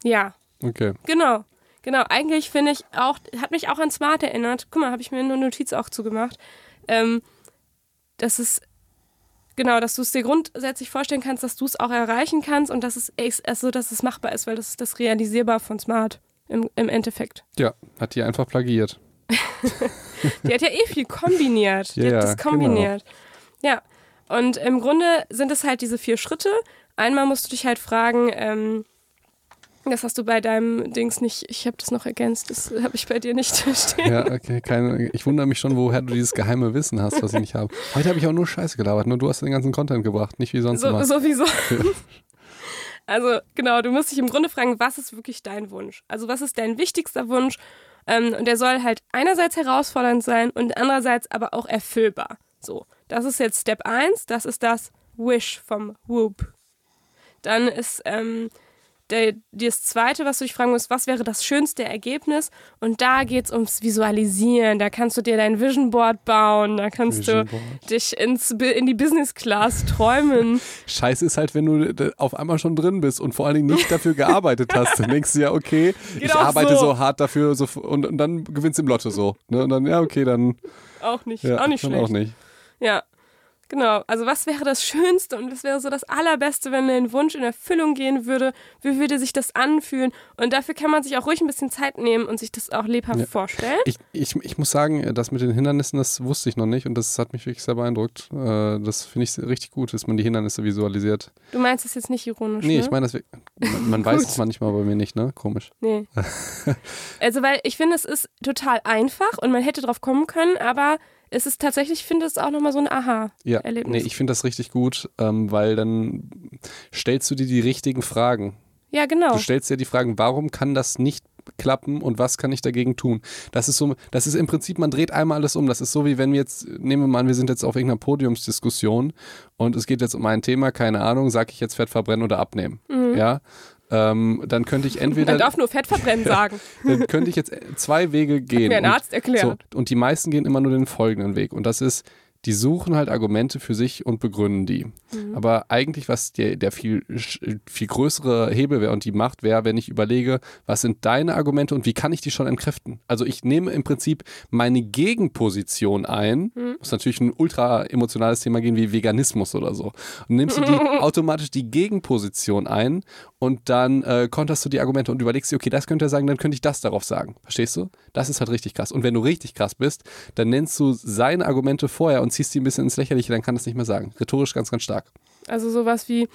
ja, Okay. Genau. Genau, eigentlich finde ich auch, hat mich auch an Smart erinnert. Guck mal, habe ich mir eine Notiz auch zugemacht. Ähm, dass es, genau, dass du es dir grundsätzlich vorstellen kannst, dass du es auch erreichen kannst und dass es, also, dass es machbar ist, weil das ist das Realisierbar von Smart im, im Endeffekt. Ja, hat die einfach plagiert. Die hat ja eh viel kombiniert. Die Ja, hat das genau. kombiniert. Ja. Und im Grunde sind es halt diese vier Schritte. Einmal musst du dich halt fragen, ähm, das hast du bei deinem Dings nicht, ich habe das noch ergänzt, das habe ich bei dir nicht stehen. Ja, okay. Keine, ich wundere mich schon, woher du dieses geheime Wissen hast, was ich nicht habe. Heute habe ich auch nur Scheiße gelabert. Nur du hast den ganzen Content gebracht, nicht wie sonst So, immer. sowieso. Also genau, du musst dich im Grunde fragen, was ist wirklich dein Wunsch? Also was ist dein wichtigster Wunsch? Ähm, und der soll halt einerseits herausfordernd sein und andererseits aber auch erfüllbar. So, das ist jetzt Step 1, das ist das Wish vom Whoop. Dann ist ähm, der, das Zweite, was du dich fragen musst, was wäre das schönste Ergebnis? Und da geht es ums Visualisieren. Da kannst du dir dein Vision Board bauen, da kannst Vision du Board. dich ins, in die Business Class träumen. Scheiße ist halt, wenn du d- auf einmal schon drin bist und vor allen Dingen nicht dafür gearbeitet hast. Dann denkst du ja, okay, Geht ich arbeite so. so. hart dafür so, und, und dann gewinnst du im Lotto so. Ne? Und dann, ja, okay, dann, Auch nicht, ja, auch nicht schlecht. auch nicht. Ja, genau. Also was wäre das Schönste und was wäre so das Allerbeste, wenn dein Wunsch in Erfüllung gehen würde? Wie würde sich das anfühlen? Und dafür kann man sich auch ruhig ein bisschen Zeit nehmen und sich das auch lebhaft Ja. vorstellen. Ich, ich, ich muss sagen, das mit den Hindernissen, das wusste ich noch nicht und das hat mich wirklich sehr beeindruckt. Äh, Das finde ich richtig gut, dass man die Hindernisse visualisiert. Du meinst es jetzt nicht ironisch, Nee, ne? ich meine, das, man, man weiß es manchmal bei mir nicht, ne? Komisch. Nee. also, weil ich finde, es ist total einfach und man hätte drauf kommen können, aber es ist tatsächlich, ich finde es auch nochmal so ein Aha. Ja, nee, ich finde das richtig gut, ähm, weil dann stellst du dir die richtigen Fragen. Ja, genau. Du stellst dir die Fragen, warum kann das nicht klappen und was kann ich dagegen tun? Das ist so, das ist im Prinzip, man dreht einmal alles um. Das ist so, wie wenn wir jetzt, nehmen wir mal an, wir sind jetzt auf irgendeiner Podiumsdiskussion und es geht jetzt um ein Thema, keine Ahnung, sage ich jetzt Fett verbrennen oder abnehmen. Ja. Ähm, dann könnte ich entweder. Man darf nur Fett verbrennen sagen. dann könnte ich jetzt zwei Wege gehen. mir ein Und- Arzt erklärt. So, und die meisten gehen immer nur den folgenden Weg. Und das ist, die suchen halt Argumente für sich und begründen die. Mhm. Aber eigentlich, was der, der viel, viel größere Hebel wäre und die Macht wäre, wenn ich überlege, was sind deine Argumente und wie kann ich die schon entkräften? Also ich nehme im Prinzip meine Gegenposition ein, Mhm. muss natürlich ein ultra emotionales Thema gehen wie Veganismus oder so. Und nimmst du die automatisch die Gegenposition ein und dann äh, konterst du die Argumente und überlegst dir, okay, das könnte er sagen, dann könnte ich das darauf sagen. Verstehst du? Das ist halt richtig krass. Und wenn du richtig krass bist, dann nennst du seine Argumente vorher und ziehst die ein bisschen ins Lächerliche, dann kann das nicht mehr sagen. Rhetorisch ganz, ganz stark. Also sowas wie,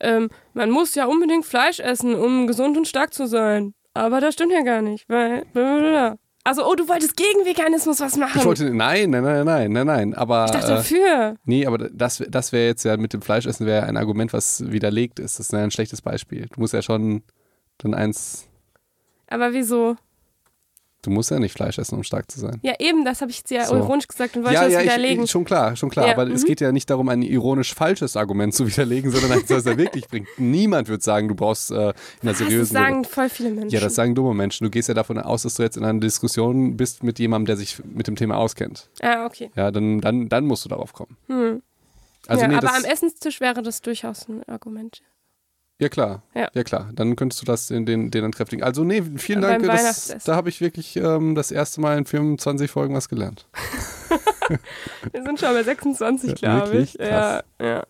ähm, man muss ja unbedingt Fleisch essen, um gesund und stark zu sein. Aber das stimmt ja gar nicht, weil. Also, oh, du wolltest gegen Veganismus was machen. Ich wollte, nein, nein, nein, nein, nein, nein, aber. Ich dachte äh, dafür. Nee, aber das, das wäre jetzt ja mit dem Fleischessen wäre ein Argument, was widerlegt ist. Das ist ja ein schlechtes Beispiel. Du musst ja schon dann eins, Aber wieso? Du musst ja nicht Fleisch essen, um stark zu sein. Ja, eben, das habe ich jetzt ja So. ironisch gesagt und wollte ja, das ja, widerlegen. ich, schon klar, schon klar. Ja, aber es mhm. geht ja nicht darum, ein ironisch falsches Argument zu widerlegen, sondern eins, was er wirklich bringt. Niemand wird sagen, du brauchst äh, in einer das seriösen sagen voll viele Menschen. Ja, das sagen dumme Menschen. Du gehst ja davon aus, dass du jetzt in einer Diskussion bist mit jemandem, der sich mit dem Thema auskennt. ah, okay. Ja, dann, dann, dann musst du darauf kommen. Also ja, nee, aber das, am Essenstisch wäre das durchaus ein Argument. Ja klar, Ja. ja. klar. Dann könntest du das in den, den entkräftigen. Also nee, vielen Dank. Das, da habe ich wirklich ähm, das erste Mal in 25 Folgen was gelernt. Wir sind schon bei 26, Ja, glaube ich. Ja, ja.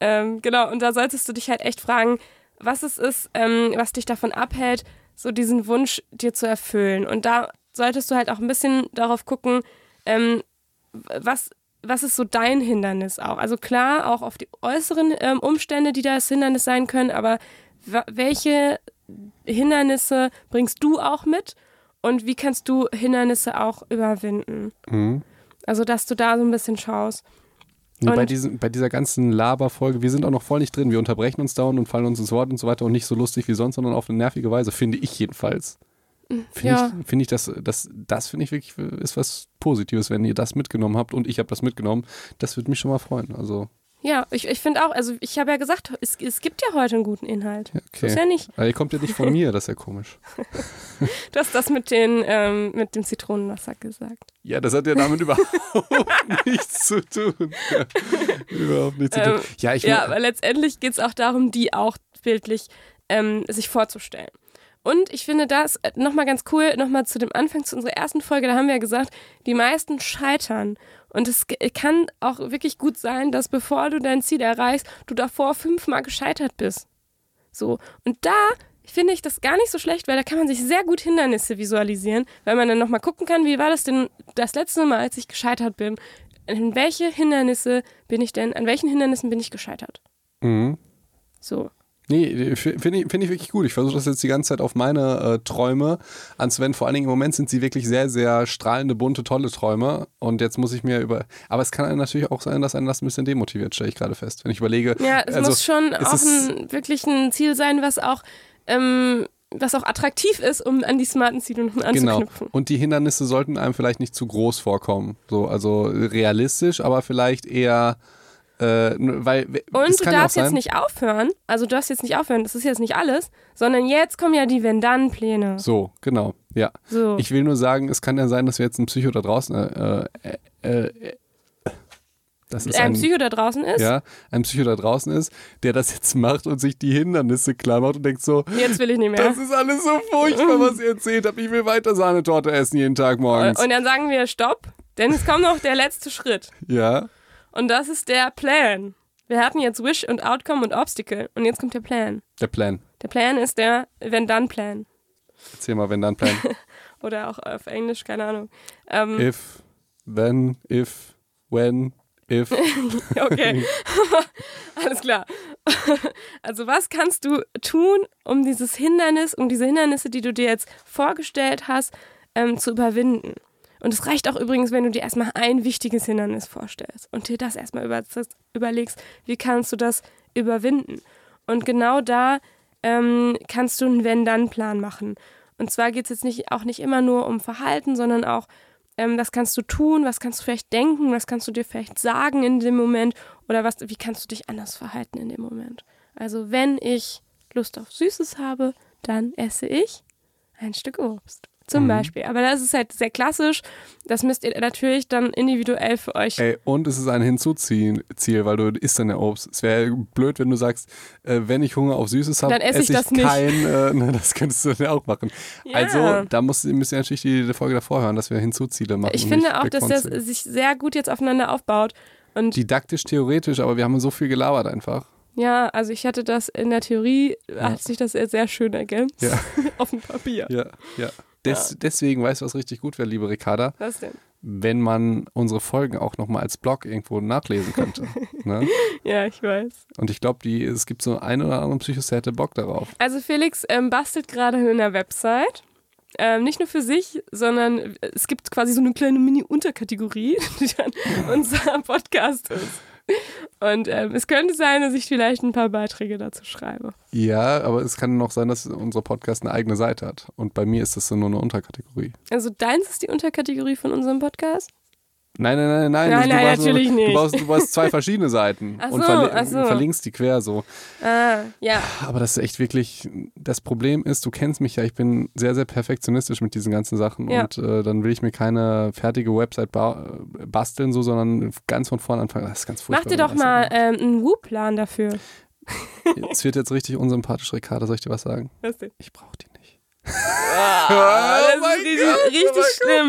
Ähm, genau, und da solltest du dich halt echt fragen, was es ist, ähm, was dich davon abhält, so diesen Wunsch dir zu erfüllen. Und da solltest du halt auch ein bisschen darauf gucken, ähm, was, was ist so dein Hindernis auch. Also klar, auch auf die äußeren ähm, Umstände, die das Hindernis sein können, aber welche Hindernisse bringst du auch mit und wie kannst du Hindernisse auch überwinden? Mhm. Also, dass du da so ein bisschen schaust. Nee, bei, Und- diesen, bei dieser ganzen Laberfolge, wir sind auch noch voll nicht drin. Wir unterbrechen uns dauernd und fallen uns ins Wort und so weiter und nicht so lustig wie sonst, sondern auf eine nervige Weise, finde ich jedenfalls. Finde Ja. ich, find ich, das, das, das finde ich wirklich ist was Positives, wenn ihr das mitgenommen habt und ich habe das mitgenommen. Das würde mich schon mal freuen. Also, Ja, ich, ich finde auch, also ich habe ja gesagt, es, es gibt ja heute einen guten Inhalt. ja, So ist okay. ja nicht. Aber ihr kommt ja nicht von mir, das ist ja komisch. Du hast das mit, den, ähm, mit dem Zitronenwasser gesagt. Ja, das hat ja damit überhaupt nichts zu tun. Ja, überhaupt nichts zu tun. Ähm, Ja, ich Ja, aber letztendlich geht es auch darum, die auch bildlich ähm, sich vorzustellen. Und ich finde das nochmal ganz cool, nochmal zu dem Anfang, zu unserer ersten Folge, da haben wir ja gesagt, die meisten scheitern. Und es kann auch wirklich gut sein, dass bevor du dein Ziel erreichst, du davor fünfmal gescheitert bist. So. Und da finde ich das gar nicht so schlecht, weil da kann man sich sehr gut Hindernisse visualisieren, weil man dann nochmal gucken kann, wie war das denn das letzte Mal, als ich gescheitert bin. In welche Hindernisse bin ich denn, an welchen Hindernissen bin ich gescheitert? mhm. So. Nee, f- finde ich, find ich wirklich gut. Ich versuche das jetzt die ganze Zeit auf meine äh, Träume anzuwenden. Vor allen Dingen im Moment sind sie wirklich sehr, sehr strahlende, bunte, tolle Träume. Und jetzt muss ich mir über. Aber es kann natürlich auch sein, dass einen das ein bisschen demotiviert, stelle ich gerade fest. Wenn ich überlege. Ja, es also, muss schon auch ein, wirklich ein Ziel sein, was auch, ähm, was auch attraktiv ist, um an die smarten Ziele Genau. anzuknüpfen. Und die Hindernisse sollten einem vielleicht nicht zu groß vorkommen. So, also realistisch, aber vielleicht eher. Äh, weil Und du darfst jetzt nicht aufhören, also du darfst jetzt nicht aufhören, das ist jetzt nicht alles, sondern jetzt kommen ja die Wenn-Dann-Pläne. So, genau. Ja. So. Ich will nur sagen, es kann ja sein, dass wir jetzt einen Psycho da draußen. Äh, äh, äh, das ist ein ein, Psycho da draußen ist, ja, ein Psycho da draußen ist, der das jetzt macht und sich die Hindernisse klar macht und denkt so, jetzt will ich nicht mehr. das ist alles so furchtbar, was ihr erzählt habt. Ich will weiter Sahnetorte essen jeden Tag morgens. Und dann sagen wir Stopp, denn es kommt noch der letzte Schritt. ja, Und das ist der Plan. Wir hatten jetzt Wish und Outcome und Obstacle. Und jetzt kommt der Plan. der Plan. Der Plan ist der Wenn-Dann-Plan. Erzähl mal, wenn dann Plan. Oder auch auf Englisch, keine Ahnung. Ähm, if, then, if, when, if. okay. Alles klar. Also was kannst du tun, um dieses Hindernis, um diese Hindernisse, die du dir jetzt vorgestellt hast, ähm, zu überwinden? Und es reicht auch übrigens, wenn du dir erstmal ein wichtiges Hindernis vorstellst und dir das erstmal über, überlegst, wie kannst du das überwinden? Und genau da ähm, kannst du einen Wenn-Dann-Plan machen. Und zwar geht es jetzt nicht, auch nicht immer nur um Verhalten, sondern auch, ähm, was kannst du tun, was kannst du vielleicht denken, was kannst du dir vielleicht sagen in dem Moment oder was, wie kannst du dich anders verhalten in dem Moment. Also wenn ich Lust auf Süßes habe, dann esse ich ein Stück Obst. Zum Mhm. Beispiel. Aber das ist halt sehr klassisch. Das müsst ihr natürlich dann individuell für euch. Ey, und es ist ein Hinzuziehen Ziel, weil du isst dann ja Obst. Es wäre blöd, wenn du sagst, äh, wenn ich Hunger auf Süßes habe, Dann esse ich esse das nicht. kein, äh, ne, das könntest du dann ja auch machen. Ja. Also, da musst, müsst ihr natürlich die, die Folge davor hören, dass wir Hinzuziele machen. ich finde nicht auch, dass das sich sehr gut jetzt aufeinander aufbaut. Und Didaktisch, theoretisch, aber wir haben so viel gelabert einfach. ja, also ich hatte das in der Theorie, hat sich das sehr, sehr schön ergänzt. Ja. Auf dem Papier. Ja, ja. Des, Deswegen weißt du, was richtig gut wäre, liebe Ricarda, Was denn? wenn man unsere Folgen auch nochmal als Blog irgendwo nachlesen könnte. ne? Ja, ich weiß. Und ich glaube, es gibt so einen oder anderen Psychos, der hätte Bock darauf. Also Felix ähm, bastelt gerade in einer Website. Ähm, nicht nur für sich, sondern es gibt quasi so eine kleine Mini-Unterkategorie, die dann unser Podcast ist. Und ähm, es könnte sein, dass ich vielleicht ein paar Beiträge dazu schreibe. Ja, aber es kann noch sein, dass unser Podcast eine eigene Seite hat. Und bei mir ist das so nur eine Unterkategorie. Also deins ist die Unterkategorie von unserem Podcast? Nein, nein, nein, nein. Nein, du nein, brauchst natürlich nicht. Du brauchst, du brauchst zwei verschiedene Seiten Ach und so, verli so. verlinkst die quer so. Ah, ja. Aber das ist echt wirklich, das Problem ist, du kennst mich ja, ich bin sehr, sehr perfektionistisch mit diesen ganzen Sachen Ja. und äh, dann will ich mir keine fertige Website ba äh, basteln, so, sondern ganz von vorne anfangen. Das ist ganz furchtbar. Mach dir doch mal ähm, einen Woo-Plan dafür. so. Es wird jetzt richtig unsympathisch, Ricardo, soll ich dir was sagen? Was denn? Ich brauche die nicht. Ah, das mein ist richtig, oh richtig mein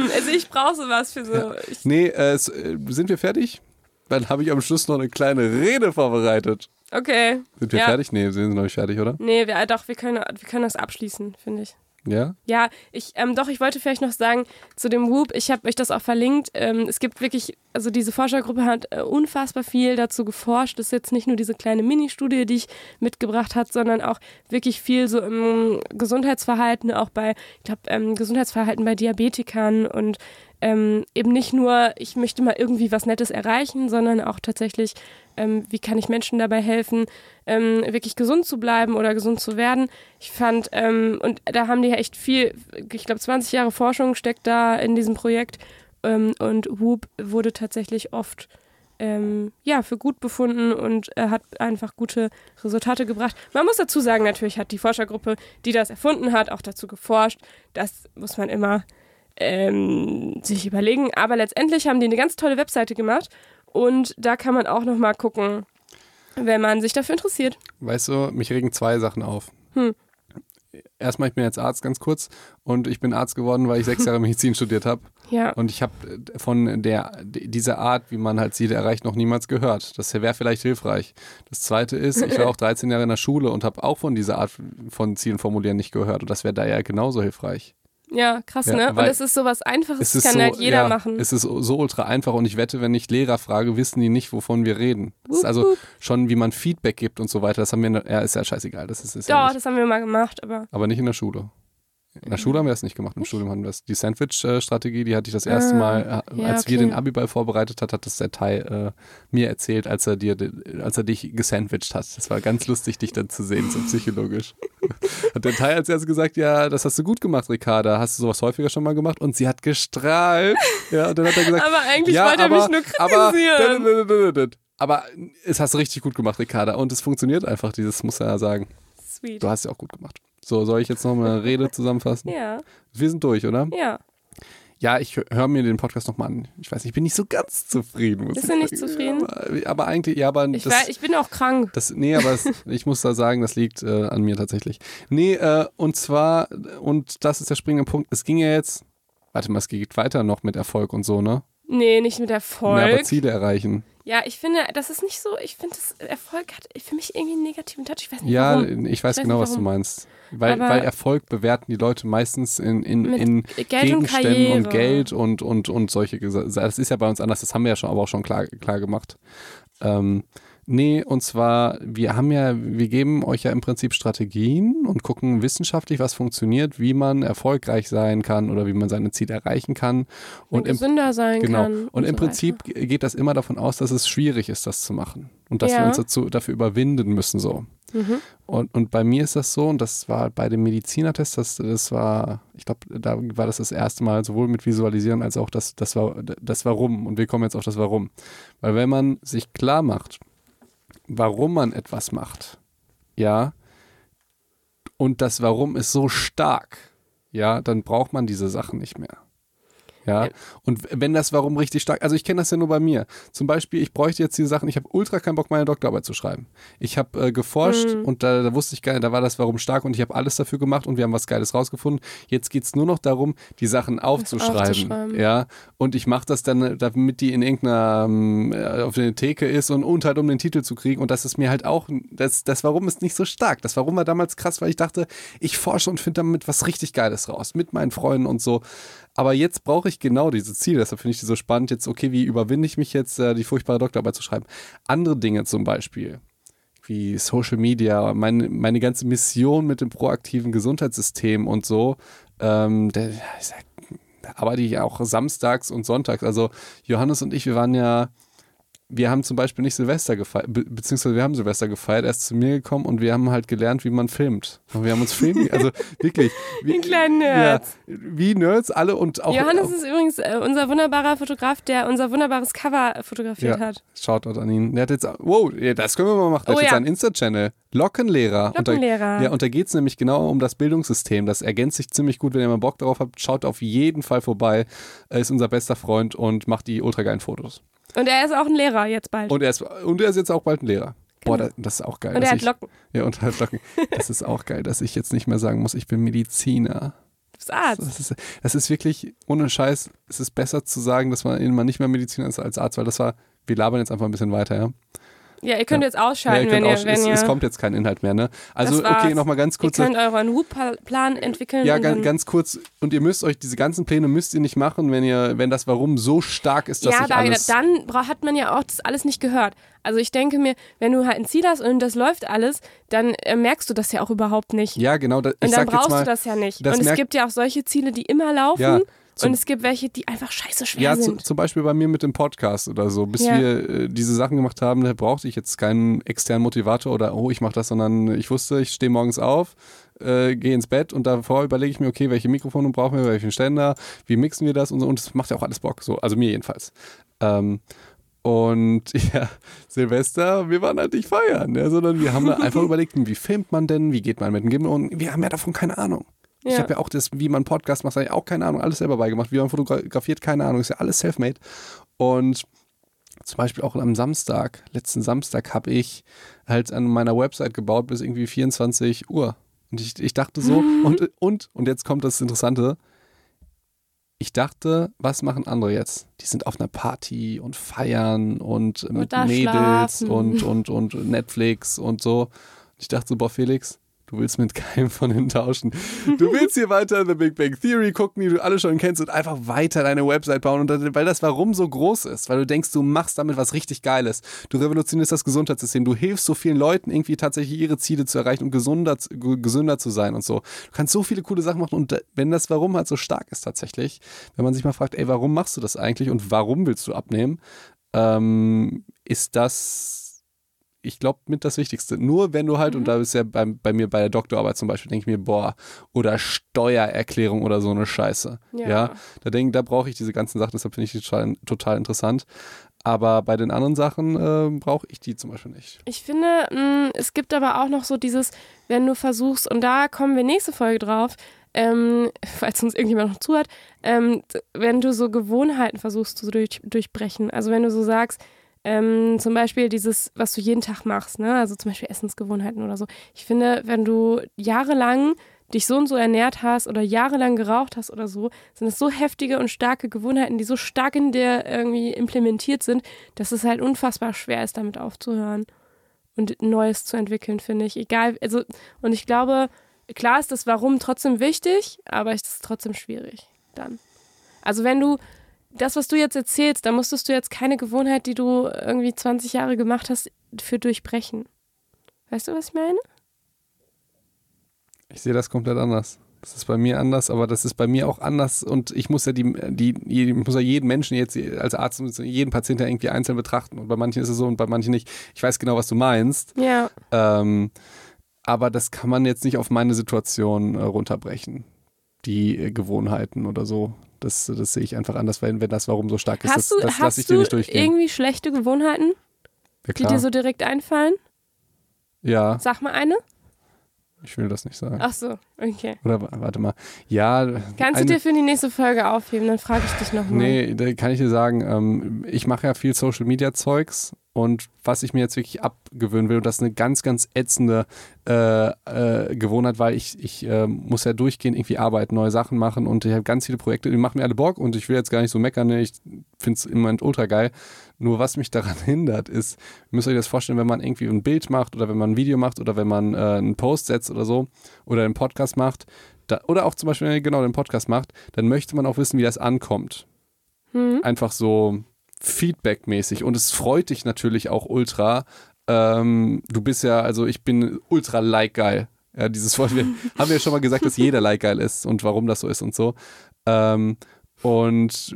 schlimm. Also ich brauche sowas für so. Ich, Nee, äh, äh, sind wir fertig? Dann habe ich am Schluss noch eine kleine Rede vorbereitet. okay. Sind wir Ja. fertig? Nee, wir sind noch nicht fertig, oder? Nee, wir, doch, wir können, wir können das abschließen, finde ich. Ja? Ja, ich, ähm, doch, ich wollte vielleicht noch sagen zu dem Whoop, ich habe euch das auch verlinkt. Ähm, es gibt wirklich, also diese Forschergruppe hat äh, unfassbar viel dazu geforscht. Das ist jetzt nicht nur diese kleine Mini-Studie, die ich mitgebracht hat, sondern auch wirklich viel so im Gesundheitsverhalten, auch bei, ich glaube, ähm, Gesundheitsverhalten bei Diabetikern und ähm, eben nicht nur, ich möchte mal irgendwie was Nettes erreichen, sondern auch tatsächlich, ähm, wie kann ich Menschen dabei helfen, ähm, wirklich gesund zu bleiben oder gesund zu werden. Ich fand, ähm, und da haben die echt viel, ich glaube 20 Jahre Forschung steckt da in diesem Projekt ähm, und Whoop wurde tatsächlich oft ähm, ja, für gut befunden und äh, hat einfach gute Resultate gebracht. Man muss dazu sagen, natürlich hat die Forschergruppe, die das erfunden hat, auch dazu geforscht. Das muss man immer ähm, sich überlegen. Aber letztendlich haben die eine ganz tolle Webseite gemacht und da kann man auch nochmal gucken, wenn man sich dafür interessiert. Weißt du, mich regen zwei Sachen auf. Hm. Erstmal, ich bin jetzt Arzt ganz kurz und ich bin Arzt geworden, weil ich sechs Jahre Medizin studiert habe. Ja. Und ich habe von der dieser Art, wie man halt Ziele erreicht, noch niemals gehört. Das wäre vielleicht hilfreich. Das zweite ist, ich war auch 13 Jahre in der Schule und habe auch von dieser Art von Zielen formulieren nicht gehört. Und das wäre da ja genauso hilfreich. Ja, krass, Ja, ne? Und es ist sowas Einfaches, Es das kann so, halt jeder ja, machen. Es ist so ultra einfach und ich wette, wenn ich Lehrer frage, wissen die nicht, wovon wir reden. Das ist also schon, wie man Feedback gibt und so weiter. Das haben wir, in der- ja, ist ja scheißegal. Das ist, ist Doch, ja das haben wir mal gemacht, aber Aber nicht in der Schule. In der Schule haben wir das nicht gemacht. Im Studium haben wir das. Die Sandwich-Strategie, die hatte ich das erste Ah, Mal, äh, ja, als wir okay. den Abiball vorbereitet hat, hat das der Tai äh, mir erzählt, als er dir, als er dich gesandwiched hat. Das war ganz lustig, dich dann zu sehen, so psychologisch. hat der Tai als erstes gesagt, ja, das hast du gut gemacht, Ricarda. Hast du sowas häufiger schon mal gemacht? Und sie hat gestrahlt. Ja, und dann hat er gesagt, Aber eigentlich ja, wollte er aber, mich nur aber, kritisieren. aber es hast du richtig gut gemacht, Ricarda. Und es funktioniert einfach, dieses muss er ja sagen. Sweet. Du hast ja auch gut gemacht. So, soll ich jetzt noch eine Rede zusammenfassen? Ja, Wir sind durch, oder? ja. Ja, ich höre mir den Podcast nochmal an. Ich weiß nicht, ich bin nicht so ganz zufrieden. Bist du nicht zufrieden? Aber, aber eigentlich, ja, aber Ich, das, war, ich bin auch krank. das, nee, aber es, ich muss da sagen, das liegt äh, an mir tatsächlich. Nee, äh, und zwar, und das ist der springende Punkt, es ging ja jetzt, warte mal, es geht weiter noch mit Erfolg und so, ne? Nee, nicht mit Na, Erfolg. aber Ziele erreichen. Ja, ich finde, das ist nicht so, ich finde, das Erfolg hat für mich irgendwie einen negativen Touch. Ich weiß nicht Ja, warum. ich weiß Ich weiß genau, was du meinst. Weil, Aber- weil Erfolg bewerten die Leute meistens in, in, in Geld und Gegenständen Karriere. und Geld und, und, und solche Das ist ja bei uns anders, das haben wir ja schon, aber auch schon klar, klar gemacht. Ähm, nee, und zwar, wir haben ja, wir geben euch ja im Prinzip Strategien und gucken wissenschaftlich, was funktioniert, wie man erfolgreich sein kann oder wie man seine Ziele erreichen kann. Und Und im, gesünder sein genau. kann. Und im so Prinzip weiter. geht das immer davon aus, dass es schwierig ist, das zu machen. Und dass Ja. wir uns dazu, dafür überwinden müssen, so. Mhm. Und, und bei mir ist das so, und das war bei dem Medizinertest, das, das war, ich glaube, da war das das erste Mal, sowohl mit Visualisieren als auch das, das, war, das Warum. Und wir kommen jetzt auf das Warum. Weil wenn man sich klar macht, warum man etwas macht, ja, und das Warum ist so stark, ja, dann braucht man diese Sachen nicht mehr. Ja. Und wenn das Warum richtig stark, also ich kenne das ja nur bei mir. Zum Beispiel, ich bräuchte jetzt diese Sachen, ich habe ultra keinen Bock, meine Doktorarbeit zu schreiben. Ich habe äh, geforscht Mhm. und da, da wusste ich gar nicht, da war das Warum stark und ich habe alles dafür gemacht und wir haben was Geiles rausgefunden. Jetzt geht es nur noch darum, die Sachen aufzuschreiben. aufzuschreiben. Ja. Und ich mache das dann, damit die in irgendeiner äh, auf der Theke ist und, und halt um den Titel zu kriegen. Und das ist mir halt auch, das, das Warum ist nicht so stark. Das Warum war damals krass, weil ich dachte, ich forsche und finde damit was richtig Geiles raus. Mit meinen Freunden und so. Aber jetzt brauche ich genau diese Ziele. Deshalb finde ich die so spannend. Jetzt, okay, wie überwinde ich mich jetzt, äh, die furchtbare Doktorarbeit zu schreiben? Andere Dinge zum Beispiel, wie Social Media, meine, meine ganze Mission mit dem proaktiven Gesundheitssystem und so, ähm, der, ich sag, arbeite ich auch samstags und sonntags. Also Johannes und ich, wir waren ja, wir haben zum Beispiel nicht Silvester gefeiert, be beziehungsweise wir haben Silvester gefeiert, er ist zu mir gekommen und wir haben halt gelernt, wie man filmt. Und wir haben uns filmen, also wirklich. Wie, Die kleinen Nerds. Ja, wie Nerds alle und auch. Johannes auch, ist übrigens äh, unser wunderbarer Fotograf, der unser wunderbares Cover fotografiert Ja. hat. Shoutout an ihn. Der hat jetzt, wow, das können wir mal machen. Der Oh hat jetzt ja. einen Insta-Channel. Lockenlehrer. Und da- Lockenlehrer. Ja, und da geht es nämlich genau um das Bildungssystem. Das ergänzt sich ziemlich gut. Wenn ihr mal Bock darauf habt, schaut auf jeden Fall vorbei. Er ist unser bester Freund und macht die ultra geilen Fotos. Und er ist auch ein Lehrer jetzt bald. Und er ist, und er ist jetzt auch bald ein Lehrer. Boah, das, das ist auch geil. Genau. Und er hat ich, Locken. Ja, und er hat Locken. Das ist auch geil, dass ich jetzt nicht mehr sagen muss, ich bin Mediziner. Du bist Arzt. Das ist, das ist wirklich, ohne Scheiß, es ist besser zu sagen, dass man, man nicht mehr Mediziner ist als Arzt, weil das war, wir labern jetzt einfach ein bisschen weiter, ja. Ja, ihr könnt jetzt ausschalten, ja, ihr wenn, ihr, wenn es, ihr. es kommt jetzt kein Inhalt mehr, ne? Also, okay, nochmal ganz ihr kurz. könnt euren Routeplan entwickeln. Ja, ganz, dann, ganz kurz. Und ihr müsst euch, diese ganzen Pläne müsst ihr nicht machen, wenn ihr, wenn das Warum so stark ist, dass ja sich da, alles... dann bra- hat man ja auch das alles nicht gehört. Also ich denke mir, wenn du halt ein Ziel hast und das läuft alles, dann äh, merkst du das ja auch überhaupt nicht. ja, genau. Da, ich und dann brauchst mal, du das ja nicht. das Und es gibt ja auch solche Ziele, die immer laufen. Ja, zum- und es gibt welche, die einfach scheiße schwer Ja, sind. zum Beispiel bei mir mit dem Podcast oder so. Bis Ja. wir äh, diese Sachen gemacht haben, da brauchte ich jetzt keinen externen Motivator oder oh, ich mache das, sondern ich wusste, ich stehe morgens auf, äh, gehe ins Bett und davor überlege ich mir, okay, welche Mikrofone brauchen wir, welchen Ständer, wie mixen wir das und so. Und das macht ja auch alles Bock. So, also mir jedenfalls. Ähm, und ja, Silvester, wir waren halt nicht feiern, ja, sondern wir haben einfach überlegt, wie filmt man denn, wie geht man mit dem Gimbal und wir haben ja davon keine Ahnung. Ich Ja. habe ja auch das, wie man Podcast macht, hab ich auch keine Ahnung, alles selber beigemacht, wie man fotografiert, keine Ahnung, ist ja alles self-made. Und zum Beispiel auch am Samstag, letzten Samstag, habe ich halt an meiner Website gebaut bis irgendwie 24 Uhr. Und ich, ich dachte so, und, und, und jetzt kommt das Interessante. Ich dachte, was machen andere jetzt? Die sind auf einer Party und feiern und mit Mädels schlafen. und, und, und Netflix und so. Und ich dachte so, boah, Felix, du willst mit keinem von denen tauschen. Du willst hier weiter The Big Bang Theory gucken, die du alle schon kennst und einfach weiter deine Website bauen. Und weil das Warum so groß ist, weil du denkst, du machst damit was richtig Geiles. Du revolutionierst das Gesundheitssystem. Du hilfst so vielen Leuten irgendwie tatsächlich ihre Ziele zu erreichen und gesunder, gesünder zu sein und so. Du kannst so viele coole Sachen machen und wenn das Warum halt so stark ist tatsächlich, wenn man sich mal fragt, ey, warum machst du das eigentlich und warum willst du abnehmen, ähm, ist das ich glaube, mit das Wichtigste. Nur wenn du halt, und da ist ja bei, bei mir bei der Doktorarbeit zum Beispiel, denke ich mir, boah, oder Steuererklärung oder so eine Scheiße. Ja. Ja. da denke da brauche ich diese ganzen Sachen, deshalb finde ich die total, total interessant. Aber bei den anderen Sachen äh, brauche ich die zum Beispiel nicht. Ich finde, mh, es gibt aber auch noch so dieses, wenn du versuchst, und da kommen wir nächste Folge drauf, ähm, falls uns irgendjemand noch zuhört, ähm, wenn du so Gewohnheiten versuchst zu durch, durchbrechen. Also wenn du so sagst, ähm, zum Beispiel dieses, was du jeden Tag machst, ne? also zum Beispiel Essensgewohnheiten oder so. Ich finde, wenn du jahrelang dich so und so ernährt hast oder jahrelang geraucht hast oder so, sind es so heftige und starke Gewohnheiten, die so stark in dir irgendwie implementiert sind, dass es halt unfassbar schwer ist, damit aufzuhören und Neues zu entwickeln, finde ich. Egal, also, und ich glaube, klar ist das Warum trotzdem wichtig, aber es ist trotzdem schwierig dann. Also wenn du das, was du jetzt erzählst, da musstest du jetzt keine Gewohnheit, die du irgendwie 20 Jahre gemacht hast, für durchbrechen. Weißt du, was ich meine? Ich sehe das komplett anders. Das ist bei mir anders, aber das ist bei mir auch anders und ich muss ja die, die, ich muss ja jeden Menschen jetzt als Arzt jeden Patienten ja irgendwie einzeln betrachten und bei manchen ist es so und bei manchen nicht. Ich weiß genau, was du meinst. Ja. Ähm, aber das kann man jetzt nicht auf meine Situation äh, runterbrechen. Die äh, Gewohnheiten oder so. Das, das sehe ich einfach anders, wenn, wenn das Warum so stark ist. Hast das du, das lasse hast ich dir nicht durchgehen. irgendwie schlechte Gewohnheiten, Ja, die dir so direkt einfallen? ja, Sag mal eine. ich will das nicht sagen. Ach so, okay. Oder wa- warte mal. Ja. Kannst eine- du dir für die nächste Folge aufheben? Dann frage ich dich nochmal. Nee, da kann ich dir sagen, ähm, ich mache ja viel Social Media Zeugs und was ich mir jetzt wirklich abgewöhnen will, und das ist eine ganz, ganz ätzende äh, äh, Gewohnheit, weil ich, ich äh, muss ja durchgehend irgendwie arbeiten, neue Sachen machen und ich habe ganz viele Projekte, die machen mir alle Bock und ich will jetzt gar nicht so meckern, ne? ich finde es im Moment ultra geil. Nur was mich daran hindert, ist, ihr müsst euch das vorstellen, wenn man irgendwie ein Bild macht oder wenn man ein Video macht oder wenn man äh, einen Post setzt oder so oder einen Podcast macht, da, oder auch zum Beispiel wenn ihr genau den Podcast macht, dann möchte man auch wissen, wie das ankommt Hm? einfach so Feedback-mäßig. Und es freut dich natürlich auch ultra. Ähm, du bist ja, also ich bin ultra like geil. Ja, dieses Wort, wir haben ja schon mal gesagt, dass jeder like geil ist und warum das so ist und so. Ähm, und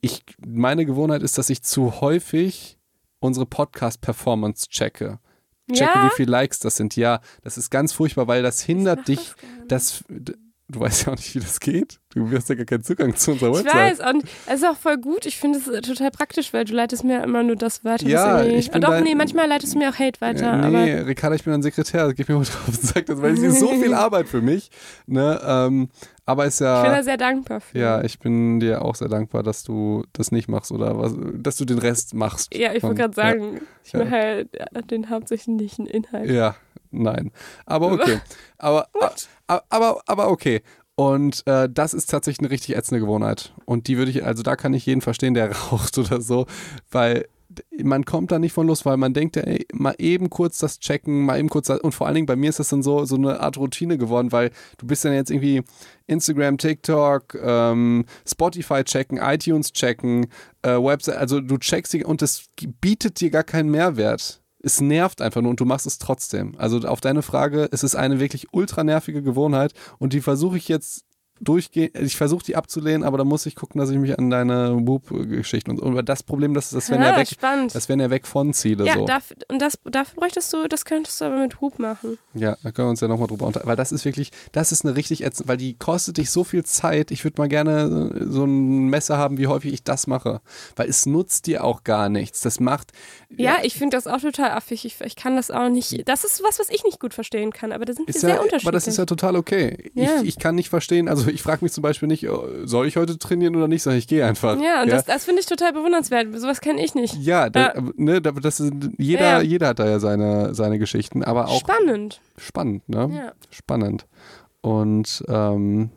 ich, meine Gewohnheit ist, dass ich zu häufig unsere Podcast-Performance checke. Checke, Ja? wie viele Likes das sind. Ja, das ist ganz furchtbar, weil das hindert dich, das, du weißt ja auch nicht, wie das geht. Du hast ja gar keinen Zugang zu unserer Ich Website. weiß, und es ist auch voll gut. Ich finde es äh, total praktisch, weil du leitest mir immer nur das weiter. Ja, ich bin Doch, dein- nee, manchmal leitest du mir auch Hate weiter. Äh, nee, Ricarda, ich bin ein Sekretär, gib mir mal drauf und sag das, weil es ist so viel Arbeit für mich. Ne? Ähm, aber ist ich bin da ja. sehr dankbar für. Ja, ich bin dir auch sehr dankbar, dass du das nicht machst oder was, dass du den Rest machst. Ja, ich wollte gerade sagen, ich Ja. mache halt den hauptsächlichen Inhalt. Ja, ja, nein. Aber okay. Aber, aber, aber, aber okay. Und äh, das ist tatsächlich eine richtig ätzende Gewohnheit. Und die würde ich, also da kann ich jeden verstehen, der raucht oder so, weil man kommt da nicht von los, weil man denkt, ja, ey, mal eben kurz das checken, mal eben kurz das, und vor allen Dingen bei mir ist das dann so, so eine Art Routine geworden, weil du bist dann jetzt irgendwie Instagram, TikTok, ähm, Spotify checken, iTunes checken, äh, Website, also du checkst die und das bietet dir gar keinen Mehrwert. Es nervt einfach nur und du machst es trotzdem. Also auf deine Frage, es ist eine wirklich ultra nervige Gewohnheit und die versuche ich jetzt durchgehen, ich versuche die abzulehnen, aber da muss ich gucken, dass ich mich an deine Whoop-Geschichten und, und das Problem, das, das wären ja weg, spannend. das wären ja weg von Ziele ja, so. darf, und das, dafür bräuchtest du, das könntest du aber mit Hub machen. Ja, da können wir uns ja nochmal drüber unterhalten. Weil das ist wirklich, das ist eine richtig ätzend, weil die kostet dich so viel Zeit. Ich würde mal gerne äh, so ein Messer haben, wie häufig ich das mache. Weil es nutzt dir auch gar nichts. Das macht. Ja, ich finde das auch total affig. Ich, ich kann das auch nicht. Das ist was, was ich nicht gut verstehen kann, aber da sind wir Ist sehr ja, unterschiedlich. aber das ist ja total okay. Ja. Ich, ich kann nicht verstehen, also ich frage mich zum Beispiel nicht, oh, soll ich heute trainieren oder nicht, sondern ich gehe einfach. ja, und das, das finde ich total bewundernswert. Sowas kenne ich nicht. ja, da, Ja. Ne, da- das ist, jeder, Ja. jeder hat da ja seine, seine Geschichten, aber auch Spannend. spannend, ne? Ja. Spannend. Und ähm,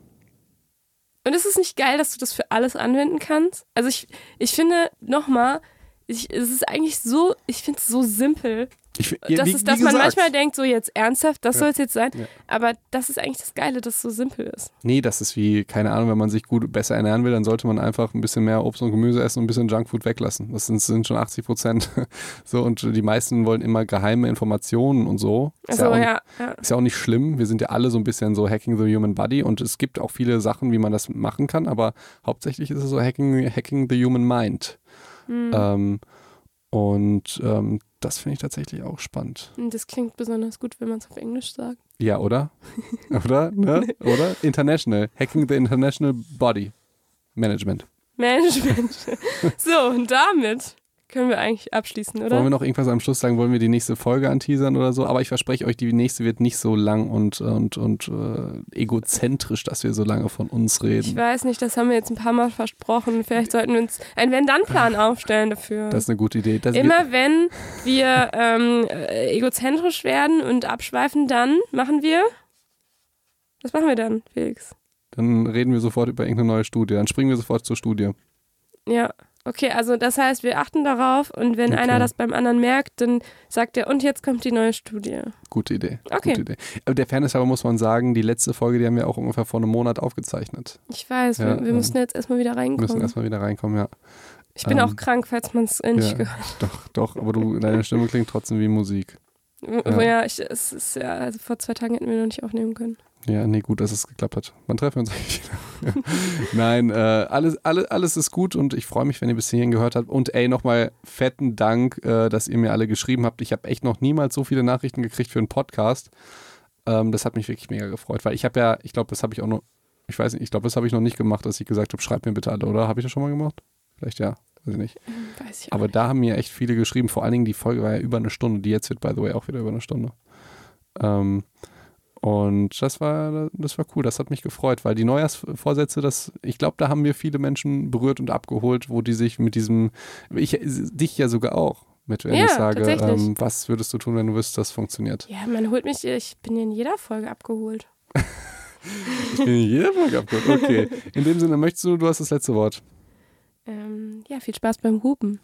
Und ist es nicht geil, dass du das für alles anwenden kannst? Also ich, ich finde, nochmal, ich, es ist eigentlich so, ich finde es so simpel, ich, ja, dass, wie, es, dass man manchmal denkt, so jetzt ernsthaft, das Ja. soll es jetzt sein. Ja. Aber das ist eigentlich das Geile, dass es so simpel ist. Nee, das ist wie, keine Ahnung, wenn man sich gut besser ernähren will, dann sollte man einfach ein bisschen mehr Obst und Gemüse essen und ein bisschen Junkfood weglassen. Das sind, sind schon 80 Prozent. So, und die meisten wollen immer geheime Informationen und so. Ist Also ja, auch, ist ja auch nicht schlimm. Wir sind ja alle so ein bisschen so Hacking the Human Body und es gibt auch viele Sachen, wie man das machen kann, aber hauptsächlich ist es so Hacking, hacking the Human Mind. Hm. Ähm, und ähm, das finde ich tatsächlich auch spannend. Das klingt besonders gut, wenn man es auf Englisch sagt. Ja, oder? oder? Ne? Oder? International. Hacking the International Body Management. Management. so, und damit können wir eigentlich abschließen, oder? Wollen wir noch irgendwas am Schluss sagen? Wollen wir die nächste Folge anteasern oder so? Aber ich verspreche euch, die nächste wird nicht so lang und, und, und äh, egozentrisch, dass wir so lange von uns ich reden. weiß nicht, das haben wir jetzt ein paar Mal versprochen. Vielleicht sollten wir uns einen Wenn-Dann-Plan aufstellen dafür. Das ist eine gute Idee. Das Immer wenn wir ähm, äh, egozentrisch werden und abschweifen, dann machen wir. Was machen wir dann, Felix? dann reden wir sofort über irgendeine neue Studie. Dann springen wir sofort zur Studie. Ja, okay, also das heißt, wir achten darauf und wenn Okay. einer das beim anderen merkt, dann sagt er, und jetzt kommt die neue Studie. Gute Idee. Okay. Gute Idee. Aber der Fairness halber muss man sagen, die letzte Folge, die haben wir auch ungefähr vor einem Monat aufgezeichnet. Ich weiß, Ja, wir, wir müssen jetzt erstmal wieder Wir reinkommen. müssen erstmal wieder reinkommen, ja. ich bin ähm, auch krank, falls man es nicht ja. gehört. Doch, doch, aber du, deine Stimme klingt trotzdem wie Musik. Ja, ja ich, es ist ja, also vor zwei Tagen hätten wir noch nicht aufnehmen können. Ja, nee, gut, dass es geklappt hat. Wann treffen wir uns eigentlich wieder? Nein, äh, alles, alles, alles ist gut und ich freue mich, wenn ihr bis hierhin gehört habt. Und ey, nochmal fetten Dank, äh, dass ihr mir alle geschrieben habt. Ich habe echt noch niemals so viele Nachrichten gekriegt für einen Podcast. Ähm, das hat mich wirklich mega gefreut, weil ich habe ja, ich glaube, das habe ich auch noch, ich weiß nicht, ich glaube, das habe ich noch nicht gemacht, dass ich gesagt habe, schreibt mir bitte alle, oder? Habe ich das schon mal gemacht? Vielleicht ja, weiß ich nicht. Weiß ich Aber nicht. da haben mir echt viele geschrieben. Vor allen Dingen die Folge war ja über eine Stunde. Die jetzt wird, by the way, auch wieder über eine Stunde. Ähm, und das war, das war cool. Das hat mich gefreut, weil die Neujahrsvorsätze, das, ich glaube, da haben wir viele Menschen berührt und abgeholt, wo die sich mit diesem, ich, dich ja sogar auch, mit, wenn Ja, ich sage, ähm, was würdest du tun, wenn du wüsstest, das funktioniert? Ja, man holt mich, ich bin in jeder Folge abgeholt. Ich bin in jeder Folge abgeholt. Okay. In dem Sinne, möchtest du, du hast das letzte Wort. Ähm, ja, viel Spaß beim Hupen.